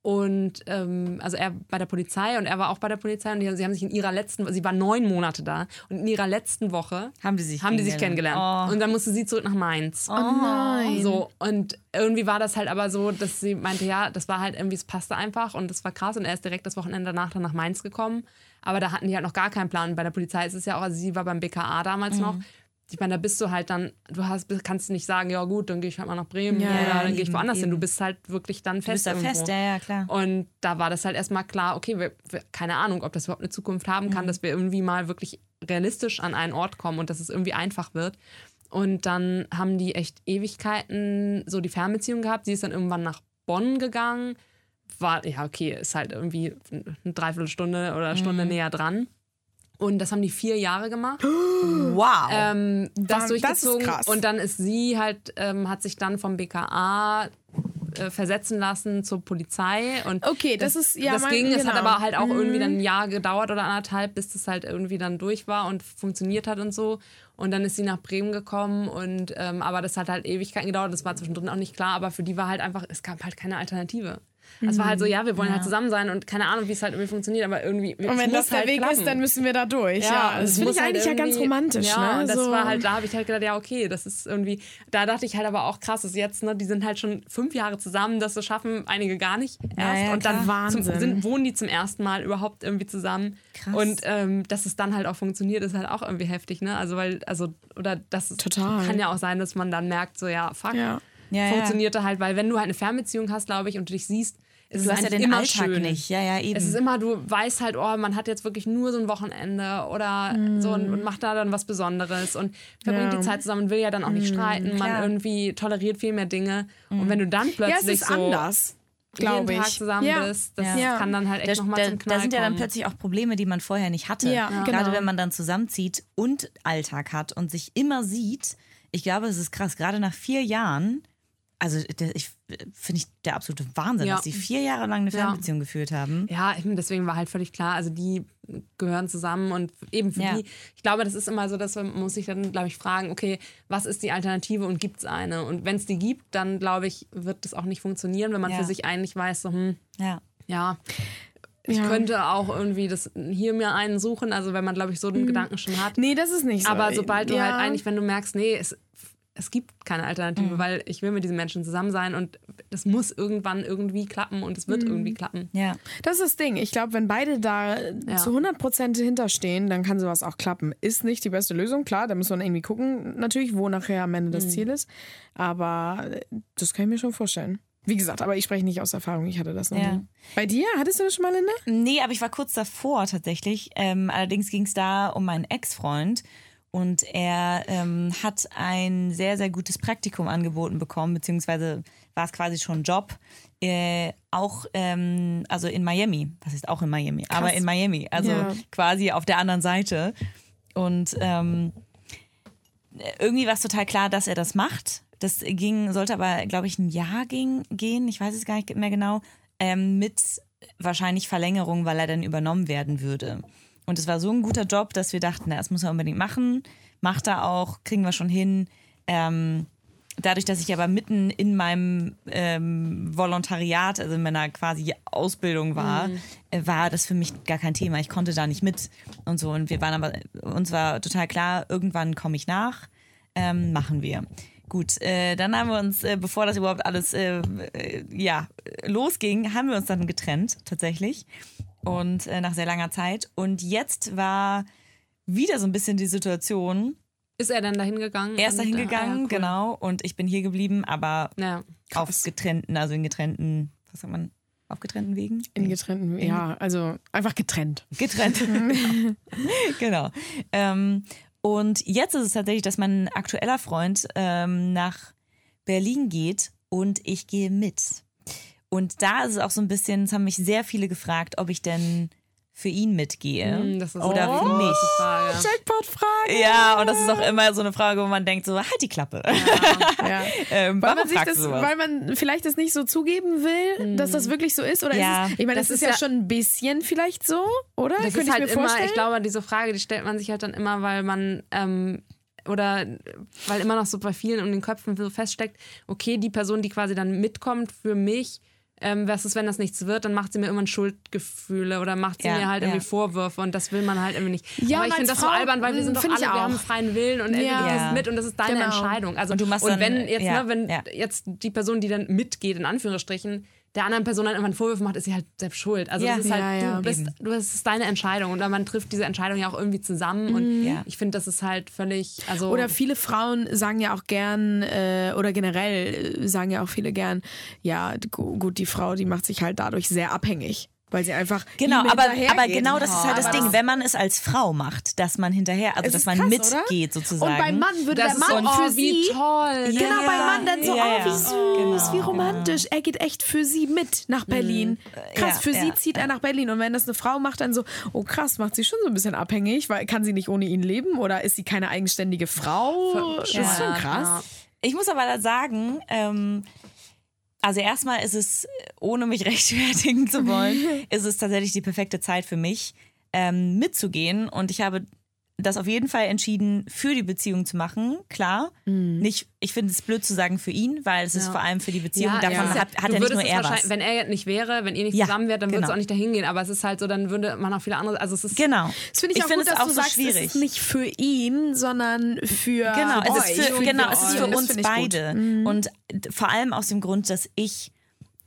Und ähm, also er bei der Polizei und er war auch bei der Polizei und die, sie haben sich in ihrer letzten, sie war neun Monate da und in ihrer letzten Woche
Haben die sich
haben die sich
kennengelernt?
kennengelernt.
Oh.
Und dann musste sie zurück nach Mainz.
oh nein.
So, und irgendwie war das halt aber so, dass sie meinte, ja, das war halt irgendwie, es passte einfach und das war krass. Und er ist direkt das Wochenende danach dann nach Mainz gekommen. Aber da hatten die halt noch gar keinen Plan. Bei der Polizei ist es ja auch, also sie war beim BKA damals
Mhm.
noch. Ich meine, da bist du halt dann, du hast, kannst nicht sagen, ja gut, dann gehe ich halt mal nach Bremen
Ja,
oder dann gehe ich
eben,
woanders hin. Du
eben.
bist halt wirklich dann
Du
fest
bist da fest, ja, ja, klar.
Und da war das halt erstmal klar, okay, wir, wir, keine Ahnung, ob das überhaupt eine Zukunft haben
Mhm.
kann, dass wir irgendwie mal wirklich realistisch an einen Ort kommen und dass es irgendwie einfach wird. Und dann haben die echt Ewigkeiten so die Fernbeziehung gehabt. Sie ist dann irgendwann nach Bonn gegangen. War, ja, okay, ist halt irgendwie eine Dreiviertelstunde oder Stunde
Mhm.
näher dran. Und das haben die vier Jahre gemacht
Wow.
ähm, das
Wahnsinn, das ist
durchgezogen
krass.
und dann ist sie halt ähm, hat sich dann vom BKA äh, versetzen lassen zur Polizei und
Okay, das ist- ja,
das
mein-
ging es hat
genau.
aber halt auch irgendwie dann ein Jahr gedauert oder anderthalb bis das halt irgendwie dann durch war und funktioniert hat und so und dann ist sie nach Bremen gekommen und ähm, aber das hat halt Ewigkeiten gedauert das war zwischendrin auch nicht klar aber für die war halt einfach es gab halt keine Alternative es war halt so ja wir wollen halt zusammen sein und keine Ahnung wie es halt irgendwie funktioniert aber irgendwie
und wenn das der Weg ist, dann müssen wir da durch. Ja, das
es
finde ich
halt
eigentlich ja ganz romantisch.
Ja,
ne?
und das
so.
war halt, da habe ich halt gedacht, ja, okay, das ist irgendwie, da dachte ich halt aber auch krass, ist jetzt, ne, die sind halt schon fünf Jahre zusammen, das so schaffen einige gar nicht erst.
ja,
und dann
klar.
zum,
Wahnsinn.
sind, wohnen die zum ersten Mal überhaupt irgendwie zusammen.
Krass.
Und ähm, dass es dann halt auch funktioniert, ist halt auch irgendwie heftig, ne? Also, weil, also, oder das
Total.
kann ja auch sein, dass man dann merkt, so, ja, fuck,
Ja.
Ja, ja.
funktionierte halt, weil wenn du halt eine Fernbeziehung hast, glaube ich, und du dich siehst, ist
Du
es
hast ja den
immer
Alltag
schön.
nicht. Ja, ja, eben.
Es ist immer, du weißt halt, oh, man hat jetzt wirklich nur so ein Wochenende oder so und, und macht da dann was Besonderes und verbringt
Ja.
die Zeit zusammen und will ja dann auch nicht streiten. Man
klar.
irgendwie toleriert viel mehr Dinge. Und wenn du dann
ja,
plötzlich
es ist
so
anders, glaube ich.
Tag zusammen
ja.
bist, das
Ja.
kann dann halt echt nochmal zum Knall
da sind ja dann plötzlich auch Probleme, die man vorher nicht hatte.
Ja, Ja.
Gerade
genau.
wenn man dann zusammenzieht und Alltag hat und sich immer sieht. Ich glaube, es ist krass. Gerade nach vier Jahren, also der- ich finde ich der absolute Wahnsinn,
Ja.
dass sie vier Jahre lang eine
Ja.
Fernbeziehung geführt haben.
Ja, deswegen war halt völlig klar, also die gehören zusammen und eben für
Ja.
die, ich glaube, das ist immer so, dass man muss sich dann, glaube ich, fragen, okay, was ist die Alternative und gibt es eine? Und wenn es die gibt, dann glaube ich, wird das auch nicht funktionieren, wenn man
Ja.
für sich eigentlich weiß, so, hm,
Ja.
ja, ich
Ja.
könnte auch irgendwie das hier mir einen suchen, also wenn man, glaube ich, so den Gedanken schon hat.
Nee, das ist nicht so.
Aber sobald du
ja.
halt eigentlich, wenn du merkst, nee, es, es gibt keine Alternative,
Mhm.
weil ich will mit diesen Menschen zusammen sein und das muss irgendwann irgendwie klappen und es wird
Mhm.
irgendwie klappen.
Ja.
Das ist das Ding. Ich glaube, wenn beide da zu 100% hinterstehen, dann kann sowas auch klappen. Ist nicht die beste Lösung, klar, da muss man irgendwie gucken, natürlich, wo nachher am Ende das Ziel ist. Aber das kann ich mir schon vorstellen. Wie gesagt, aber ich spreche nicht aus Erfahrung, ich hatte das noch
Ja.
nie. Bei dir? Hattest du das schon mal, Linda?
Nee, aber ich war kurz davor tatsächlich. Ähm, allerdings ging es da um meinen Ex-Freund. Und er ähm, hat ein sehr, sehr gutes Praktikum angeboten bekommen, beziehungsweise war es quasi schon ein Job. Äh, auch, ähm, also in Miami. Was ist auch in Miami? Aber in Miami. Also
Ja.
quasi auf der anderen Seite. Und ähm, irgendwie war es total klar, dass er das macht. Das ging, sollte aber, glaube ich, ein Jahr ging, gehen, ich weiß es gar nicht mehr genau, ähm, mit wahrscheinlich Verlängerung, weil er dann übernommen werden würde. Und es war so ein guter Job, dass wir dachten, na, das muss er unbedingt machen. Macht er auch, kriegen wir schon hin. Ähm, dadurch, dass ich aber mitten in meinem ähm, Volontariat, also in meiner quasi Ausbildung war, äh, war das für mich gar kein Thema. Ich konnte da nicht mit und so. Und wir waren aber, uns war total klar, irgendwann komme ich nach, ähm, machen wir. Gut, äh, dann haben wir uns, äh, bevor das überhaupt alles äh, äh, ja, losging, haben wir uns dann getrennt, tatsächlich. Und äh, nach sehr langer Zeit. Und jetzt war wieder so ein bisschen die Situation,
Ist er dann dahin gegangen?
er ist dahin gegangen,
ja, cool.
genau, und ich bin hier geblieben, aber
Ja.
auf getrennten, also in getrennten, was sagt man, auf getrennten Wegen?
In getrennten, ja, also einfach getrennt.
Getrennt. genau. Ähm, und jetzt ist es tatsächlich, dass mein aktueller Freund ähm, nach Berlin geht und ich gehe mit. Und da ist es auch so ein bisschen, es haben mich sehr viele gefragt, ob ich denn für ihn mitgehe
Hm, Das ist
oder für mich.
Frage.
Jackpot-Frage.
Ja, und das ist auch immer so eine Frage, wo man denkt so, halt die Klappe.
Ja.
ähm,
Weil
warum
man, sich
fragst
das,
sowas?
weil man vielleicht das nicht so zugeben will, dass das wirklich so ist? Oder
Ja,
ist es, ich meine, das,
das
ist
ist
ja,
ja-
schon ein bisschen vielleicht so, oder?
Das
Könnte
ist
ich
halt
mir
immer,
vorstellen.
ich glaube, diese Frage, die stellt man sich halt dann immer, weil man ähm, oder weil immer noch so bei vielen um den Köpfen so feststeckt, okay, die Person, die quasi dann mitkommt für mich, ähm, versus wenn das nichts wird, dann macht sie mir irgendwann Schuldgefühle oder macht sie
Ja,
mir halt
ja.
irgendwie Vorwürfe und das will man halt irgendwie nicht.
Ja,
Aber
und
ich finde das so albern, weil wir sind doch alle, wir haben freien Willen und
Ja.
gehst mit und das ist deine
Genau.
Entscheidung. Also
Und du machst dann,
wenn jetzt, ne, wenn jetzt die Person, die dann mitgeht, in Anführungsstrichen, der anderen Person dann irgendwann Vorwürfe macht, ist sie halt selbst schuld. Also
Ja.
das ist halt,
Ja, ja.
du bist, du, das ist deine Entscheidung und man trifft diese Entscheidung ja auch irgendwie zusammen und
Ja.
ich finde, das ist halt völlig, also
Oder viele Frauen sagen ja auch gern, äh, oder generell äh, sagen ja auch viele gern, ja, gu- gut, die Frau, die macht sich halt dadurch sehr abhängig, weil sie einfach.
Genau, aber, aber genau das ist halt das
Aber
Ding, wenn man es als Frau macht, dass man hinterher, also dass man
krass,
mitgeht
oder?
sozusagen.
Und beim Mann würde
das
der Mann
so,
für
oh, wie
sie.
toll.
Ja,
Genau, beim Mann dann so,
ja,
oh,
ja.
wie süß,
Genau,
wie romantisch. Er geht echt für sie mit nach Berlin. Krass,
Ja,
für sie
ja,
zieht er nach Berlin. Und wenn das eine Frau macht, dann so, oh krass, macht sie schon so ein bisschen abhängig, weil kann sie nicht ohne ihn leben oder ist sie keine eigenständige Frau? Das ist
Ja,
schon krass.
ja.
Ich muss aber da sagen, ähm, also erstmal ist es, ohne mich rechtfertigen zu wollen, ist es tatsächlich die perfekte Zeit für mich, ähm, mitzugehen. Und ich habe das auf jeden Fall entschieden, für die Beziehung zu machen. Klar, nicht. Ich finde es blöd zu sagen für ihn, weil es ist
Ja.
vor allem für die Beziehung.
Ja,
Davon
es ist ja-
hat, hat ja nicht nur
es
er was.
Wenn er nicht wäre, wenn ihr nicht zusammen wärt, dann würde es
genau.
auch nicht dahin gehen. Aber es ist halt so, dann würde man auch viele andere. Also es ist
Genau.
Das finde ich, auch
finde
gut,
es
dass
auch
du
so
sagst,
schwierig.
es ist nicht für ihn, sondern für
Genau, es
euch.
ist für, genau, es ist für uns
ich
beide.
Mhm.
Und vor allem aus dem Grund, dass ich,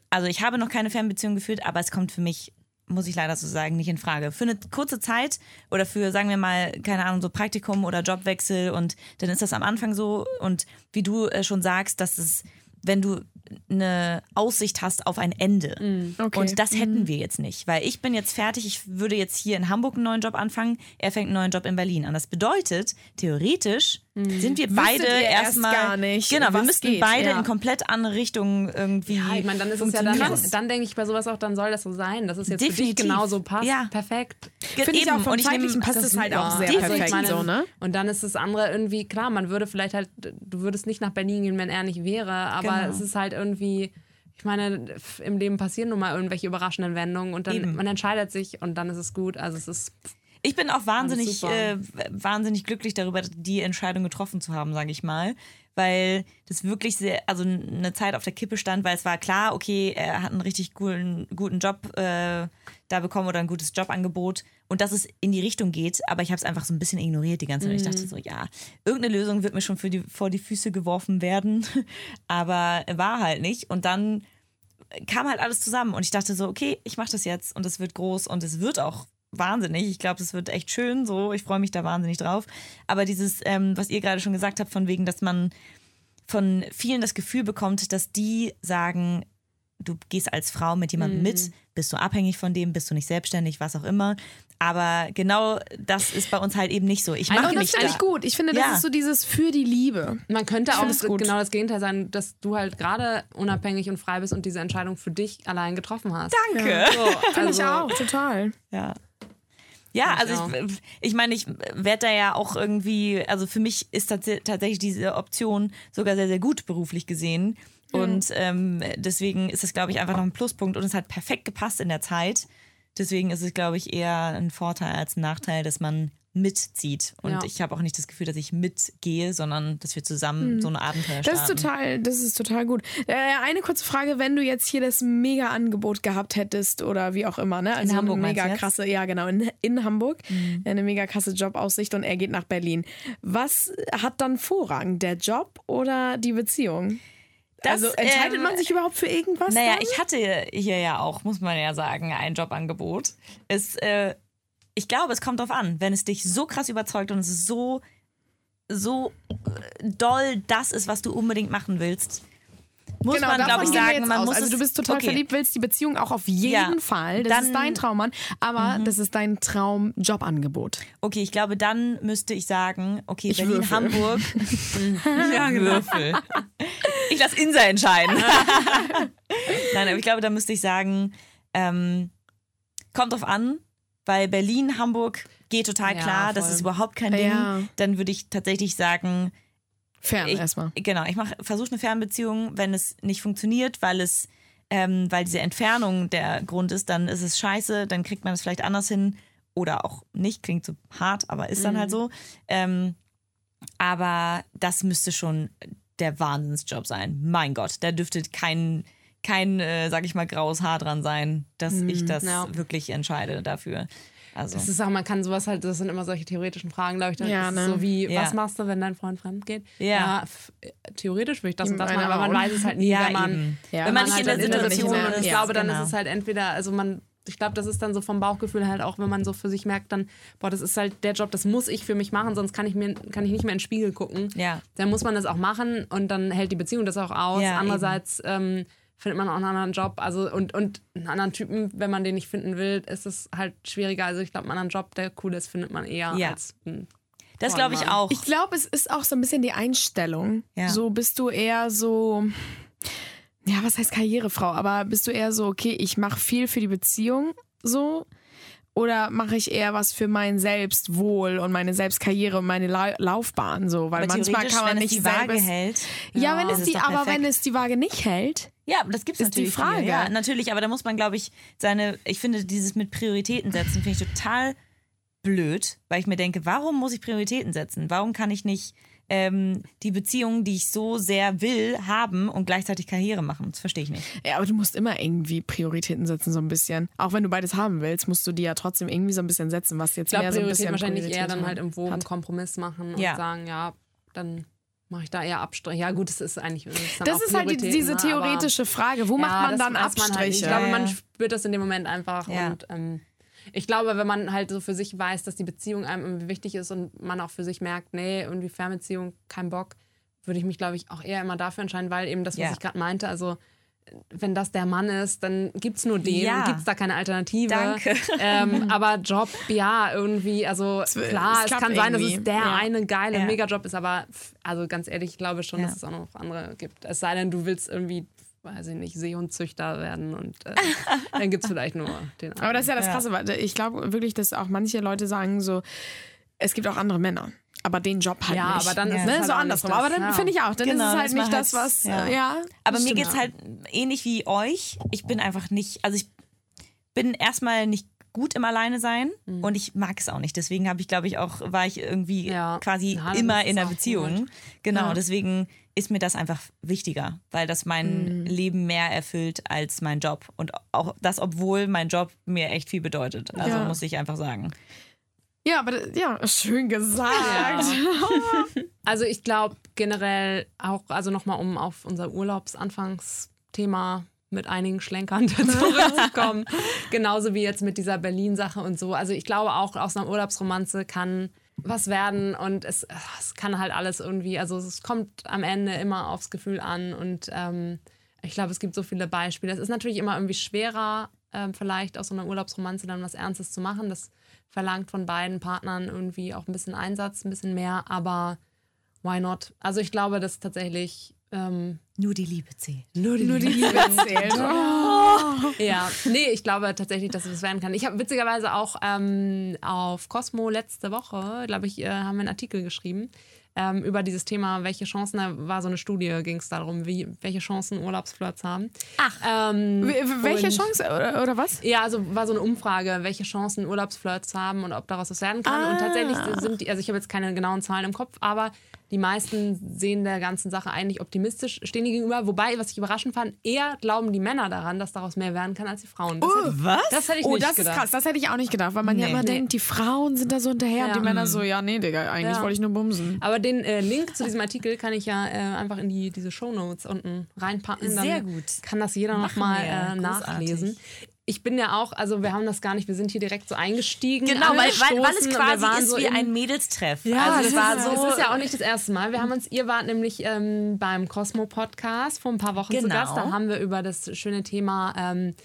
also ich habe noch keine Fernbeziehung geführt, aber es kommt für mich, muss ich leider so sagen, nicht in Frage. Für eine kurze Zeit oder für, sagen wir mal, keine Ahnung, so Praktikum oder Jobwechsel und dann ist das am Anfang so und wie du äh, schon sagst, dass es, wenn du eine Aussicht hast auf ein Ende.
Mhm.
Okay.
Und das hätten wir jetzt nicht, weil ich bin jetzt fertig, ich würde jetzt hier in Hamburg einen neuen Job anfangen, er fängt einen neuen Job in Berlin an. Das bedeutet, theoretisch sind wir beide
ihr erst
erstmal
gar nicht,
genau, wir müssten
geht,
beide
ja.
in komplett andere Richtungen irgendwie
Ja, ich meine, dann ist es ja dann, dann denke ich bei sowas auch, dann soll das so sein, dass es jetzt für
Definitiv.
dich genauso passt.
Ja.
Perfekt.
Finde ich auch vom
Und ich nehm-
Zeitlichen passt es halt auch sehr
Definitiv.
perfekt
Ich meine,
so, ne?
Und dann ist das andere irgendwie, klar, man würde vielleicht halt, du würdest nicht nach Berlin gehen, wenn er nicht wäre, aber
Genau.
es ist halt irgendwie, ich meine, im Leben passieren nun mal irgendwelche überraschenden Wendungen und dann
Eben.
man entscheidet sich und dann ist es gut. Also es ist
Ich bin auch wahnsinnig, äh, wahnsinnig glücklich darüber, die Entscheidung getroffen zu haben, sage ich mal. Weil das wirklich sehr, also eine Zeit auf der Kippe stand, weil es war klar, okay, er hat einen richtig coolen, guten Job äh, da bekommen oder ein gutes Jobangebot und dass es in die Richtung geht, aber ich habe es einfach so ein bisschen ignoriert die ganze Zeit. Ich dachte so, ja, irgendeine Lösung wird mir schon für die, vor die Füße geworfen werden, aber war halt nicht. Und dann kam halt alles zusammen und ich dachte so, okay, ich mache das jetzt und es wird groß und es wird auch wahnsinnig. Ich glaube, es wird echt schön so. Ich freue mich da wahnsinnig drauf. Aber dieses, ähm, was ihr gerade schon gesagt habt, von wegen, dass man von vielen das Gefühl bekommt, dass die sagen, du gehst als Frau mit jemandem
Mhm.
mit, bist du abhängig von dem, bist du nicht selbstständig, was auch immer. Aber genau das ist bei uns halt eben nicht so. Ich mache
das
mich
finde
da.
ich gut. Ich finde, das
Ja.
ist so dieses für die Liebe.
Man könnte auch das,
gut.
genau das Gegenteil sein, dass du halt gerade unabhängig und frei bist und diese Entscheidung für dich allein getroffen hast.
Danke.
So,
Finde
also,
ich auch, total.
Ja. Ja,
Find ich
also ich, ich meine, ich werde da ja auch irgendwie, also für mich ist tats tatsächlich diese Option sogar sehr, sehr gut beruflich gesehen. Und ähm, deswegen ist es, glaube ich, einfach noch ein Pluspunkt und es hat perfekt gepasst in der Zeit. Deswegen ist es, glaube ich, eher ein Vorteil als ein Nachteil, dass man mitzieht. Und
Ja.
ich habe auch nicht das Gefühl, dass ich mitgehe, sondern dass wir zusammen so ein Abenteuer starten.
Das ist total, das ist total gut. Äh, eine kurze Frage, wenn du jetzt hier das Mega-Angebot gehabt hättest oder wie auch immer, ne? Also
Hamburg
eine mega krasse, ja genau, in, in Hamburg, eine mega krasse Jobaussicht und er geht nach Berlin. Was hat dann Vorrang, der Job oder die Beziehung?
Das,
also entscheidet
ähm,
man sich überhaupt für irgendwas?
Naja,
dann?
ich hatte hier ja auch, muss man ja sagen, ein Jobangebot. Es, äh, ich glaube, es kommt drauf an, wenn es dich so krass überzeugt und es ist so, so äh, doll das ist, was du unbedingt machen willst, muss
Genau,
man, glaube ich, sagen, man
aus.
muss
Also
es,
du bist total
okay.
verliebt, willst die Beziehung auch auf jeden
Ja.
Fall. Das
Dann- Mhm.
ist dein Traummann, aber das ist dein Traum-Jobangebot.
Okay, ich glaube, dann müsste ich sagen, okay,
Ich
Berlin,
würfel.
Hamburg. ja, Würfel. Ich lasse Insa entscheiden. Nein, aber ich glaube, da müsste ich sagen, ähm, kommt drauf an, weil Berlin, Hamburg geht total
Ja,
klar, das
voll.
ist überhaupt kein Ding.
Ja.
Dann würde ich tatsächlich sagen,
Fern erstmal.
genau, ich versuche eine Fernbeziehung, wenn es nicht funktioniert, weil es, ähm, weil diese Entfernung der Grund ist, dann ist es scheiße, dann kriegt man es vielleicht anders hin oder auch nicht, klingt so hart, aber ist dann halt so. Ähm, aber das müsste schon der Wahnsinnsjob sein. Mein Gott, da dürfte kein, kein, äh, sag ich mal, graues Haar dran sein, dass ich das
Ja.
wirklich entscheide dafür. Also.
Das ist auch, man kann sowas halt, das sind immer solche theoretischen Fragen, glaube ich. Das
Ja, ne?
So wie,
Ja.
was machst du, wenn dein Freund fremd geht?
Ja.
theoretisch würde ich das und das machen, aber man weiß es halt nie,
Ja,
wenn man,
eben.
Ja,
Wenn man
man
nicht
halt
in der
dann
Situation ist.
Ich glaube, dann
genau.
ist es halt entweder, also man, ich glaube, das ist dann so vom Bauchgefühl halt auch, wenn man so für sich merkt, dann, boah, das ist halt der Job, das muss ich für mich machen, sonst kann ich mir, kann ich nicht mehr in den Spiegel gucken.
Ja.
Dann muss man das auch machen und dann hält die Beziehung das auch aus.
Ja,
Andererseits ähm, findet man auch einen anderen Job, also und, und einen anderen Typen, wenn man den nicht finden will, ist es halt schwieriger. Also ich glaube, einen anderen Job, der cool ist, findet man eher
Ja.
als einen
Das glaube ich auch.
Ich glaube, es ist auch so ein bisschen die Einstellung.
Ja.
So bist du eher so, ja, was heißt Karrierefrau? Aber bist du eher so, okay, ich mache viel für die Beziehung so? Oder mache ich eher was für mein Selbstwohl und meine Selbstkarriere und meine La Laufbahn so? Weil
Aber
manchmal kann man
wenn
nicht
es die Waage
selbst-
hält.
Ja, wenn
ist
es die, aber
perfekt.
wenn es die Waage nicht hält,
Ja, das gibt es
Ist die
natürlich.
Frage.
Viel. Ja, natürlich, aber da muss man, glaube ich, seine, ich finde dieses mit Prioritäten setzen, finde ich total blöd, weil ich mir denke, warum muss ich Prioritäten setzen? Warum kann ich nicht ähm, die Beziehung, die ich so sehr will, haben und gleichzeitig Karriere machen? Das verstehe ich nicht.
ja, aber du musst immer irgendwie Prioritäten setzen, so ein bisschen. Auch wenn du beides haben willst, musst du die ja trotzdem irgendwie so ein bisschen setzen, was jetzt
Ich glaube,
mehr so ein
Priorität
bisschen
wahrscheinlich eher
Priorität
dann halt im Wogen. Kompromiss machen und
Ja.
sagen, ja, dann mache ich da eher Abstriche. Ja, gut, das ist eigentlich. Das ist,
Das ist halt die, diese
ne,
theoretische Frage. Wo
Ja,
macht man
das
dann
weiß man halt.
Abstriche?
ich glaube, man spürt das in dem Moment einfach.
Ja.
Und ähm, ich glaube, wenn man halt so für sich weiß, dass die Beziehung einem irgendwie wichtig ist und man auch für sich merkt, nee, irgendwie Fernbeziehung, kein Bock, würde ich mich, glaube ich, auch eher immer dafür entscheiden, weil eben das, was
Ja.
ich gerade meinte, also wenn das der Mann ist, dann gibt es nur den
Ja.
gibt es da keine Alternative.
Danke.
Ähm, aber Job, ja, irgendwie, also
will-
klar,
es
es, kann sein, dass
irgendwie.
es der
Ja.
eine geile
Ja.
Megajob ist, aber also ganz ehrlich, ich glaube schon,
Ja.
dass es auch noch andere gibt. Es sei denn, du willst irgendwie, weiß ich nicht, Seehundzüchter werden und äh, dann gibt es vielleicht nur den einen.
Aber das ist ja das
Ja.
Krasse, weil ich glaube wirklich, dass auch manche Leute sagen so, es gibt auch andere Männer. Aber den Job halt
Ja,
nicht.
aber dann ist
ne?
es halt
so
auch
andersrum. aber dann
ja.
finde ich auch, dann
Genau,
ist es halt
dass man
nicht
halt-
das, was.
ja.
Ja, ja
Aber
das
mir geht's
ja.
halt ähnlich wie euch. Ich bin einfach nicht, also ich bin erstmal nicht gut im Alleine sein und ich mag es auch nicht. Deswegen habe ich, glaube ich, auch, war ich irgendwie
Ja.
quasi
Ja, dann
immer
es
in einer Beziehung.
gut.
Genau, deswegen ist mir das einfach wichtiger, weil das mein Leben mehr erfüllt als mein Job. Und auch das, obwohl mein Job mir echt viel bedeutet. Also
Ja.
muss ich einfach sagen.
Ja, aber ja, schön gesagt.
Also ich glaube generell auch, also nochmal um auf unser Urlaubsanfangsthema mit einigen Schlenkern zurückzukommen. Genauso wie jetzt mit dieser Berlin-Sache und so. Also ich glaube auch aus einer Urlaubsromanze kann was werden und es, es kann halt alles irgendwie, also es kommt am Ende immer aufs Gefühl an und ähm, ich glaube, es gibt so viele Beispiele. Es ist natürlich immer irgendwie schwerer, ähm, vielleicht aus so einer Urlaubsromanze dann was Ernstes zu machen. Das verlangt von beiden Partnern irgendwie auch ein bisschen Einsatz, ein bisschen mehr, aber why not? Also ich glaube, dass tatsächlich ähm,
Nur die Liebe zählt.
nur die,
Nur die Liebe erzählt.
ja, nee, ich glaube tatsächlich, dass es werden kann. Ich habe witzigerweise auch ähm, auf Cosmo letzte Woche, glaube ich, äh, haben wir einen Artikel geschrieben ähm, über dieses Thema, welche Chancen, da war so eine Studie, ging es darum, wie, welche Chancen Urlaubsflirts haben.
Ach.
Ähm,
Welche Chance oder, oder was?
Ja, also war so eine Umfrage, welche Chancen Urlaubsflirts haben und ob daraus was werden kann. Und tatsächlich sind die, also ich habe jetzt keine genauen Zahlen im Kopf, aber die meisten sehen der ganzen Sache eigentlich optimistisch, stehen die gegenüber. Wobei, was ich überraschend fand, eher glauben die Männer daran, dass daraus mehr werden kann als die Frauen. Das hätte ich,
Was?
das hätte ich
Oh,
nicht
das
gedacht.
ist krass. Das hätte ich auch nicht gedacht, weil man ja
Nee.
immer
Nee.
denkt, die Frauen sind da so hinterher und
Ja.
die Männer so, ja, nee, Digga, eigentlich
Ja.
wollte ich nur bumsen.
Aber den äh, Link zu diesem Artikel kann ich ja äh, einfach in die, diese Shownotes unten reinpacken. Dann
Sehr gut.
Kann das jeder nochmal äh, nachlesen. Ich bin ja auch, also wir haben das gar nicht, wir sind hier direkt so eingestiegen.
Genau, weil, weil, weil es quasi ist
so
wie ein Mädelstreff.
Ja,
also
das
es war
ist,
so.
Es ist ja auch nicht das erste Mal. Wir haben uns, ihr wart nämlich ähm, beim Cosmo Podcast vor ein paar Wochen zu
Genau.
Gast. Da haben wir über das schöne Thema, ähm,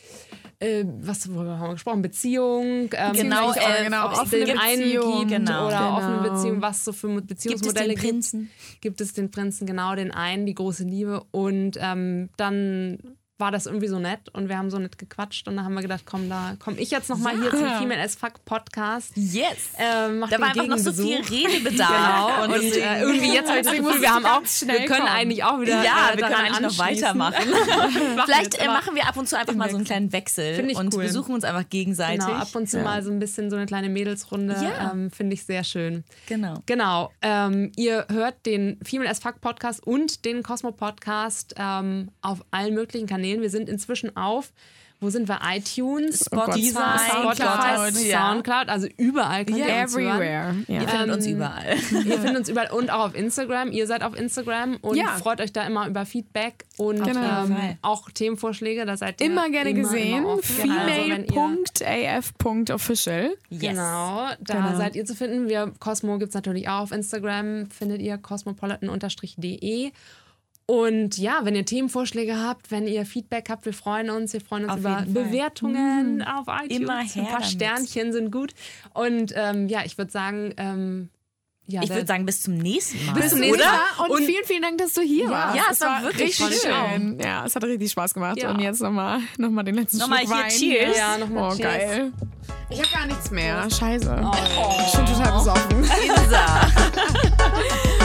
äh, was worüber haben wir gesprochen? Beziehung. Ähm,
Genau, äh,
genau,
ob es
den einen
Beziehung,
gibt
genau.
oder
Genau.
offene Beziehung, was so für
gibt es
Beziehungsmodelle
den Prinzen?
gibt. Gibt es den Prinzen, genau, den einen, die große Liebe. Und ähm, dann war das irgendwie so nett und wir haben so nett gequatscht und dann haben wir gedacht, komm, da komme ich jetzt nochmal hier zum Female as Fuck Podcast.
Yes.
Mach
da war einfach noch so viel. Redebedarf.
Genau, und,
deswegen-
äh, irgendwie jetzt habe ich das Gefühl, wir haben auch, wir können
kommen.
eigentlich auch wieder
ja,
äh,
wir können eigentlich noch weitermachen.
Machen
Vielleicht äh, machen wir ab und zu einfach mal so einen kleinen Wechsel und
cool.
besuchen uns einfach gegenseitig.
Genau, ab und zu mal so ein bisschen so eine kleine Mädelsrunde.
Ja.
Ähm, Finde ich sehr schön.
Genau.
Genau. Ähm, ihr hört den Female as Fuck Podcast und den Cosmo Podcast ähm, auf allen möglichen Kanälen. Wir sind inzwischen auf, wo sind wir? iTunes,
Oh
Spotify,
Soundcloud,
Spotify,
ja.
Soundcloud, also überall könnt ihr uns hören.
Everywhere. Ja.
Ihr findet uns
Ähm,
überall.
Ihr findet uns überall und auch auf Instagram. Ihr seid auf Instagram und
Ja.
freut euch da immer über Feedback und
Genau.
ähm, auch Themenvorschläge. Da seid ihr
Immer gerne gesehen.
Immer offen. Also, wenn ihr-
Female.af.official.
Yes.
Genau, da
Genau.
seid ihr zu finden. Wir, Cosmo gibt es natürlich auch auf Instagram, findet ihr cosmopolitan-de. Und ja, wenn ihr Themenvorschläge habt, wenn ihr Feedback habt, wir freuen uns. Wir freuen uns
Auf
über
jeden Fall.
Bewertungen auf iTunes.
Immer
Ein
her
paar
damit.
Sternchen sind gut. Und ähm, ja, ich würde sagen, ähm, ja,
Ich würde sagen, bis zum nächsten Mal.
Bis zum nächsten? Mal.
Und,
Und-
vielen, vielen Dank, dass du hier warst.
Ja, es war wirklich
richtig
schön.
schön. Ja, es hat richtig Spaß gemacht.
Ja.
Und jetzt nochmal noch mal den letzten
Nochmal
Schluck
hier
Wein.
Cheers.
Ja, nochmal
Oh,
Cheers.
geil. Ich habe gar nichts mehr. Scheiße.
Oh.
Ich bin total besoffen.
Insa.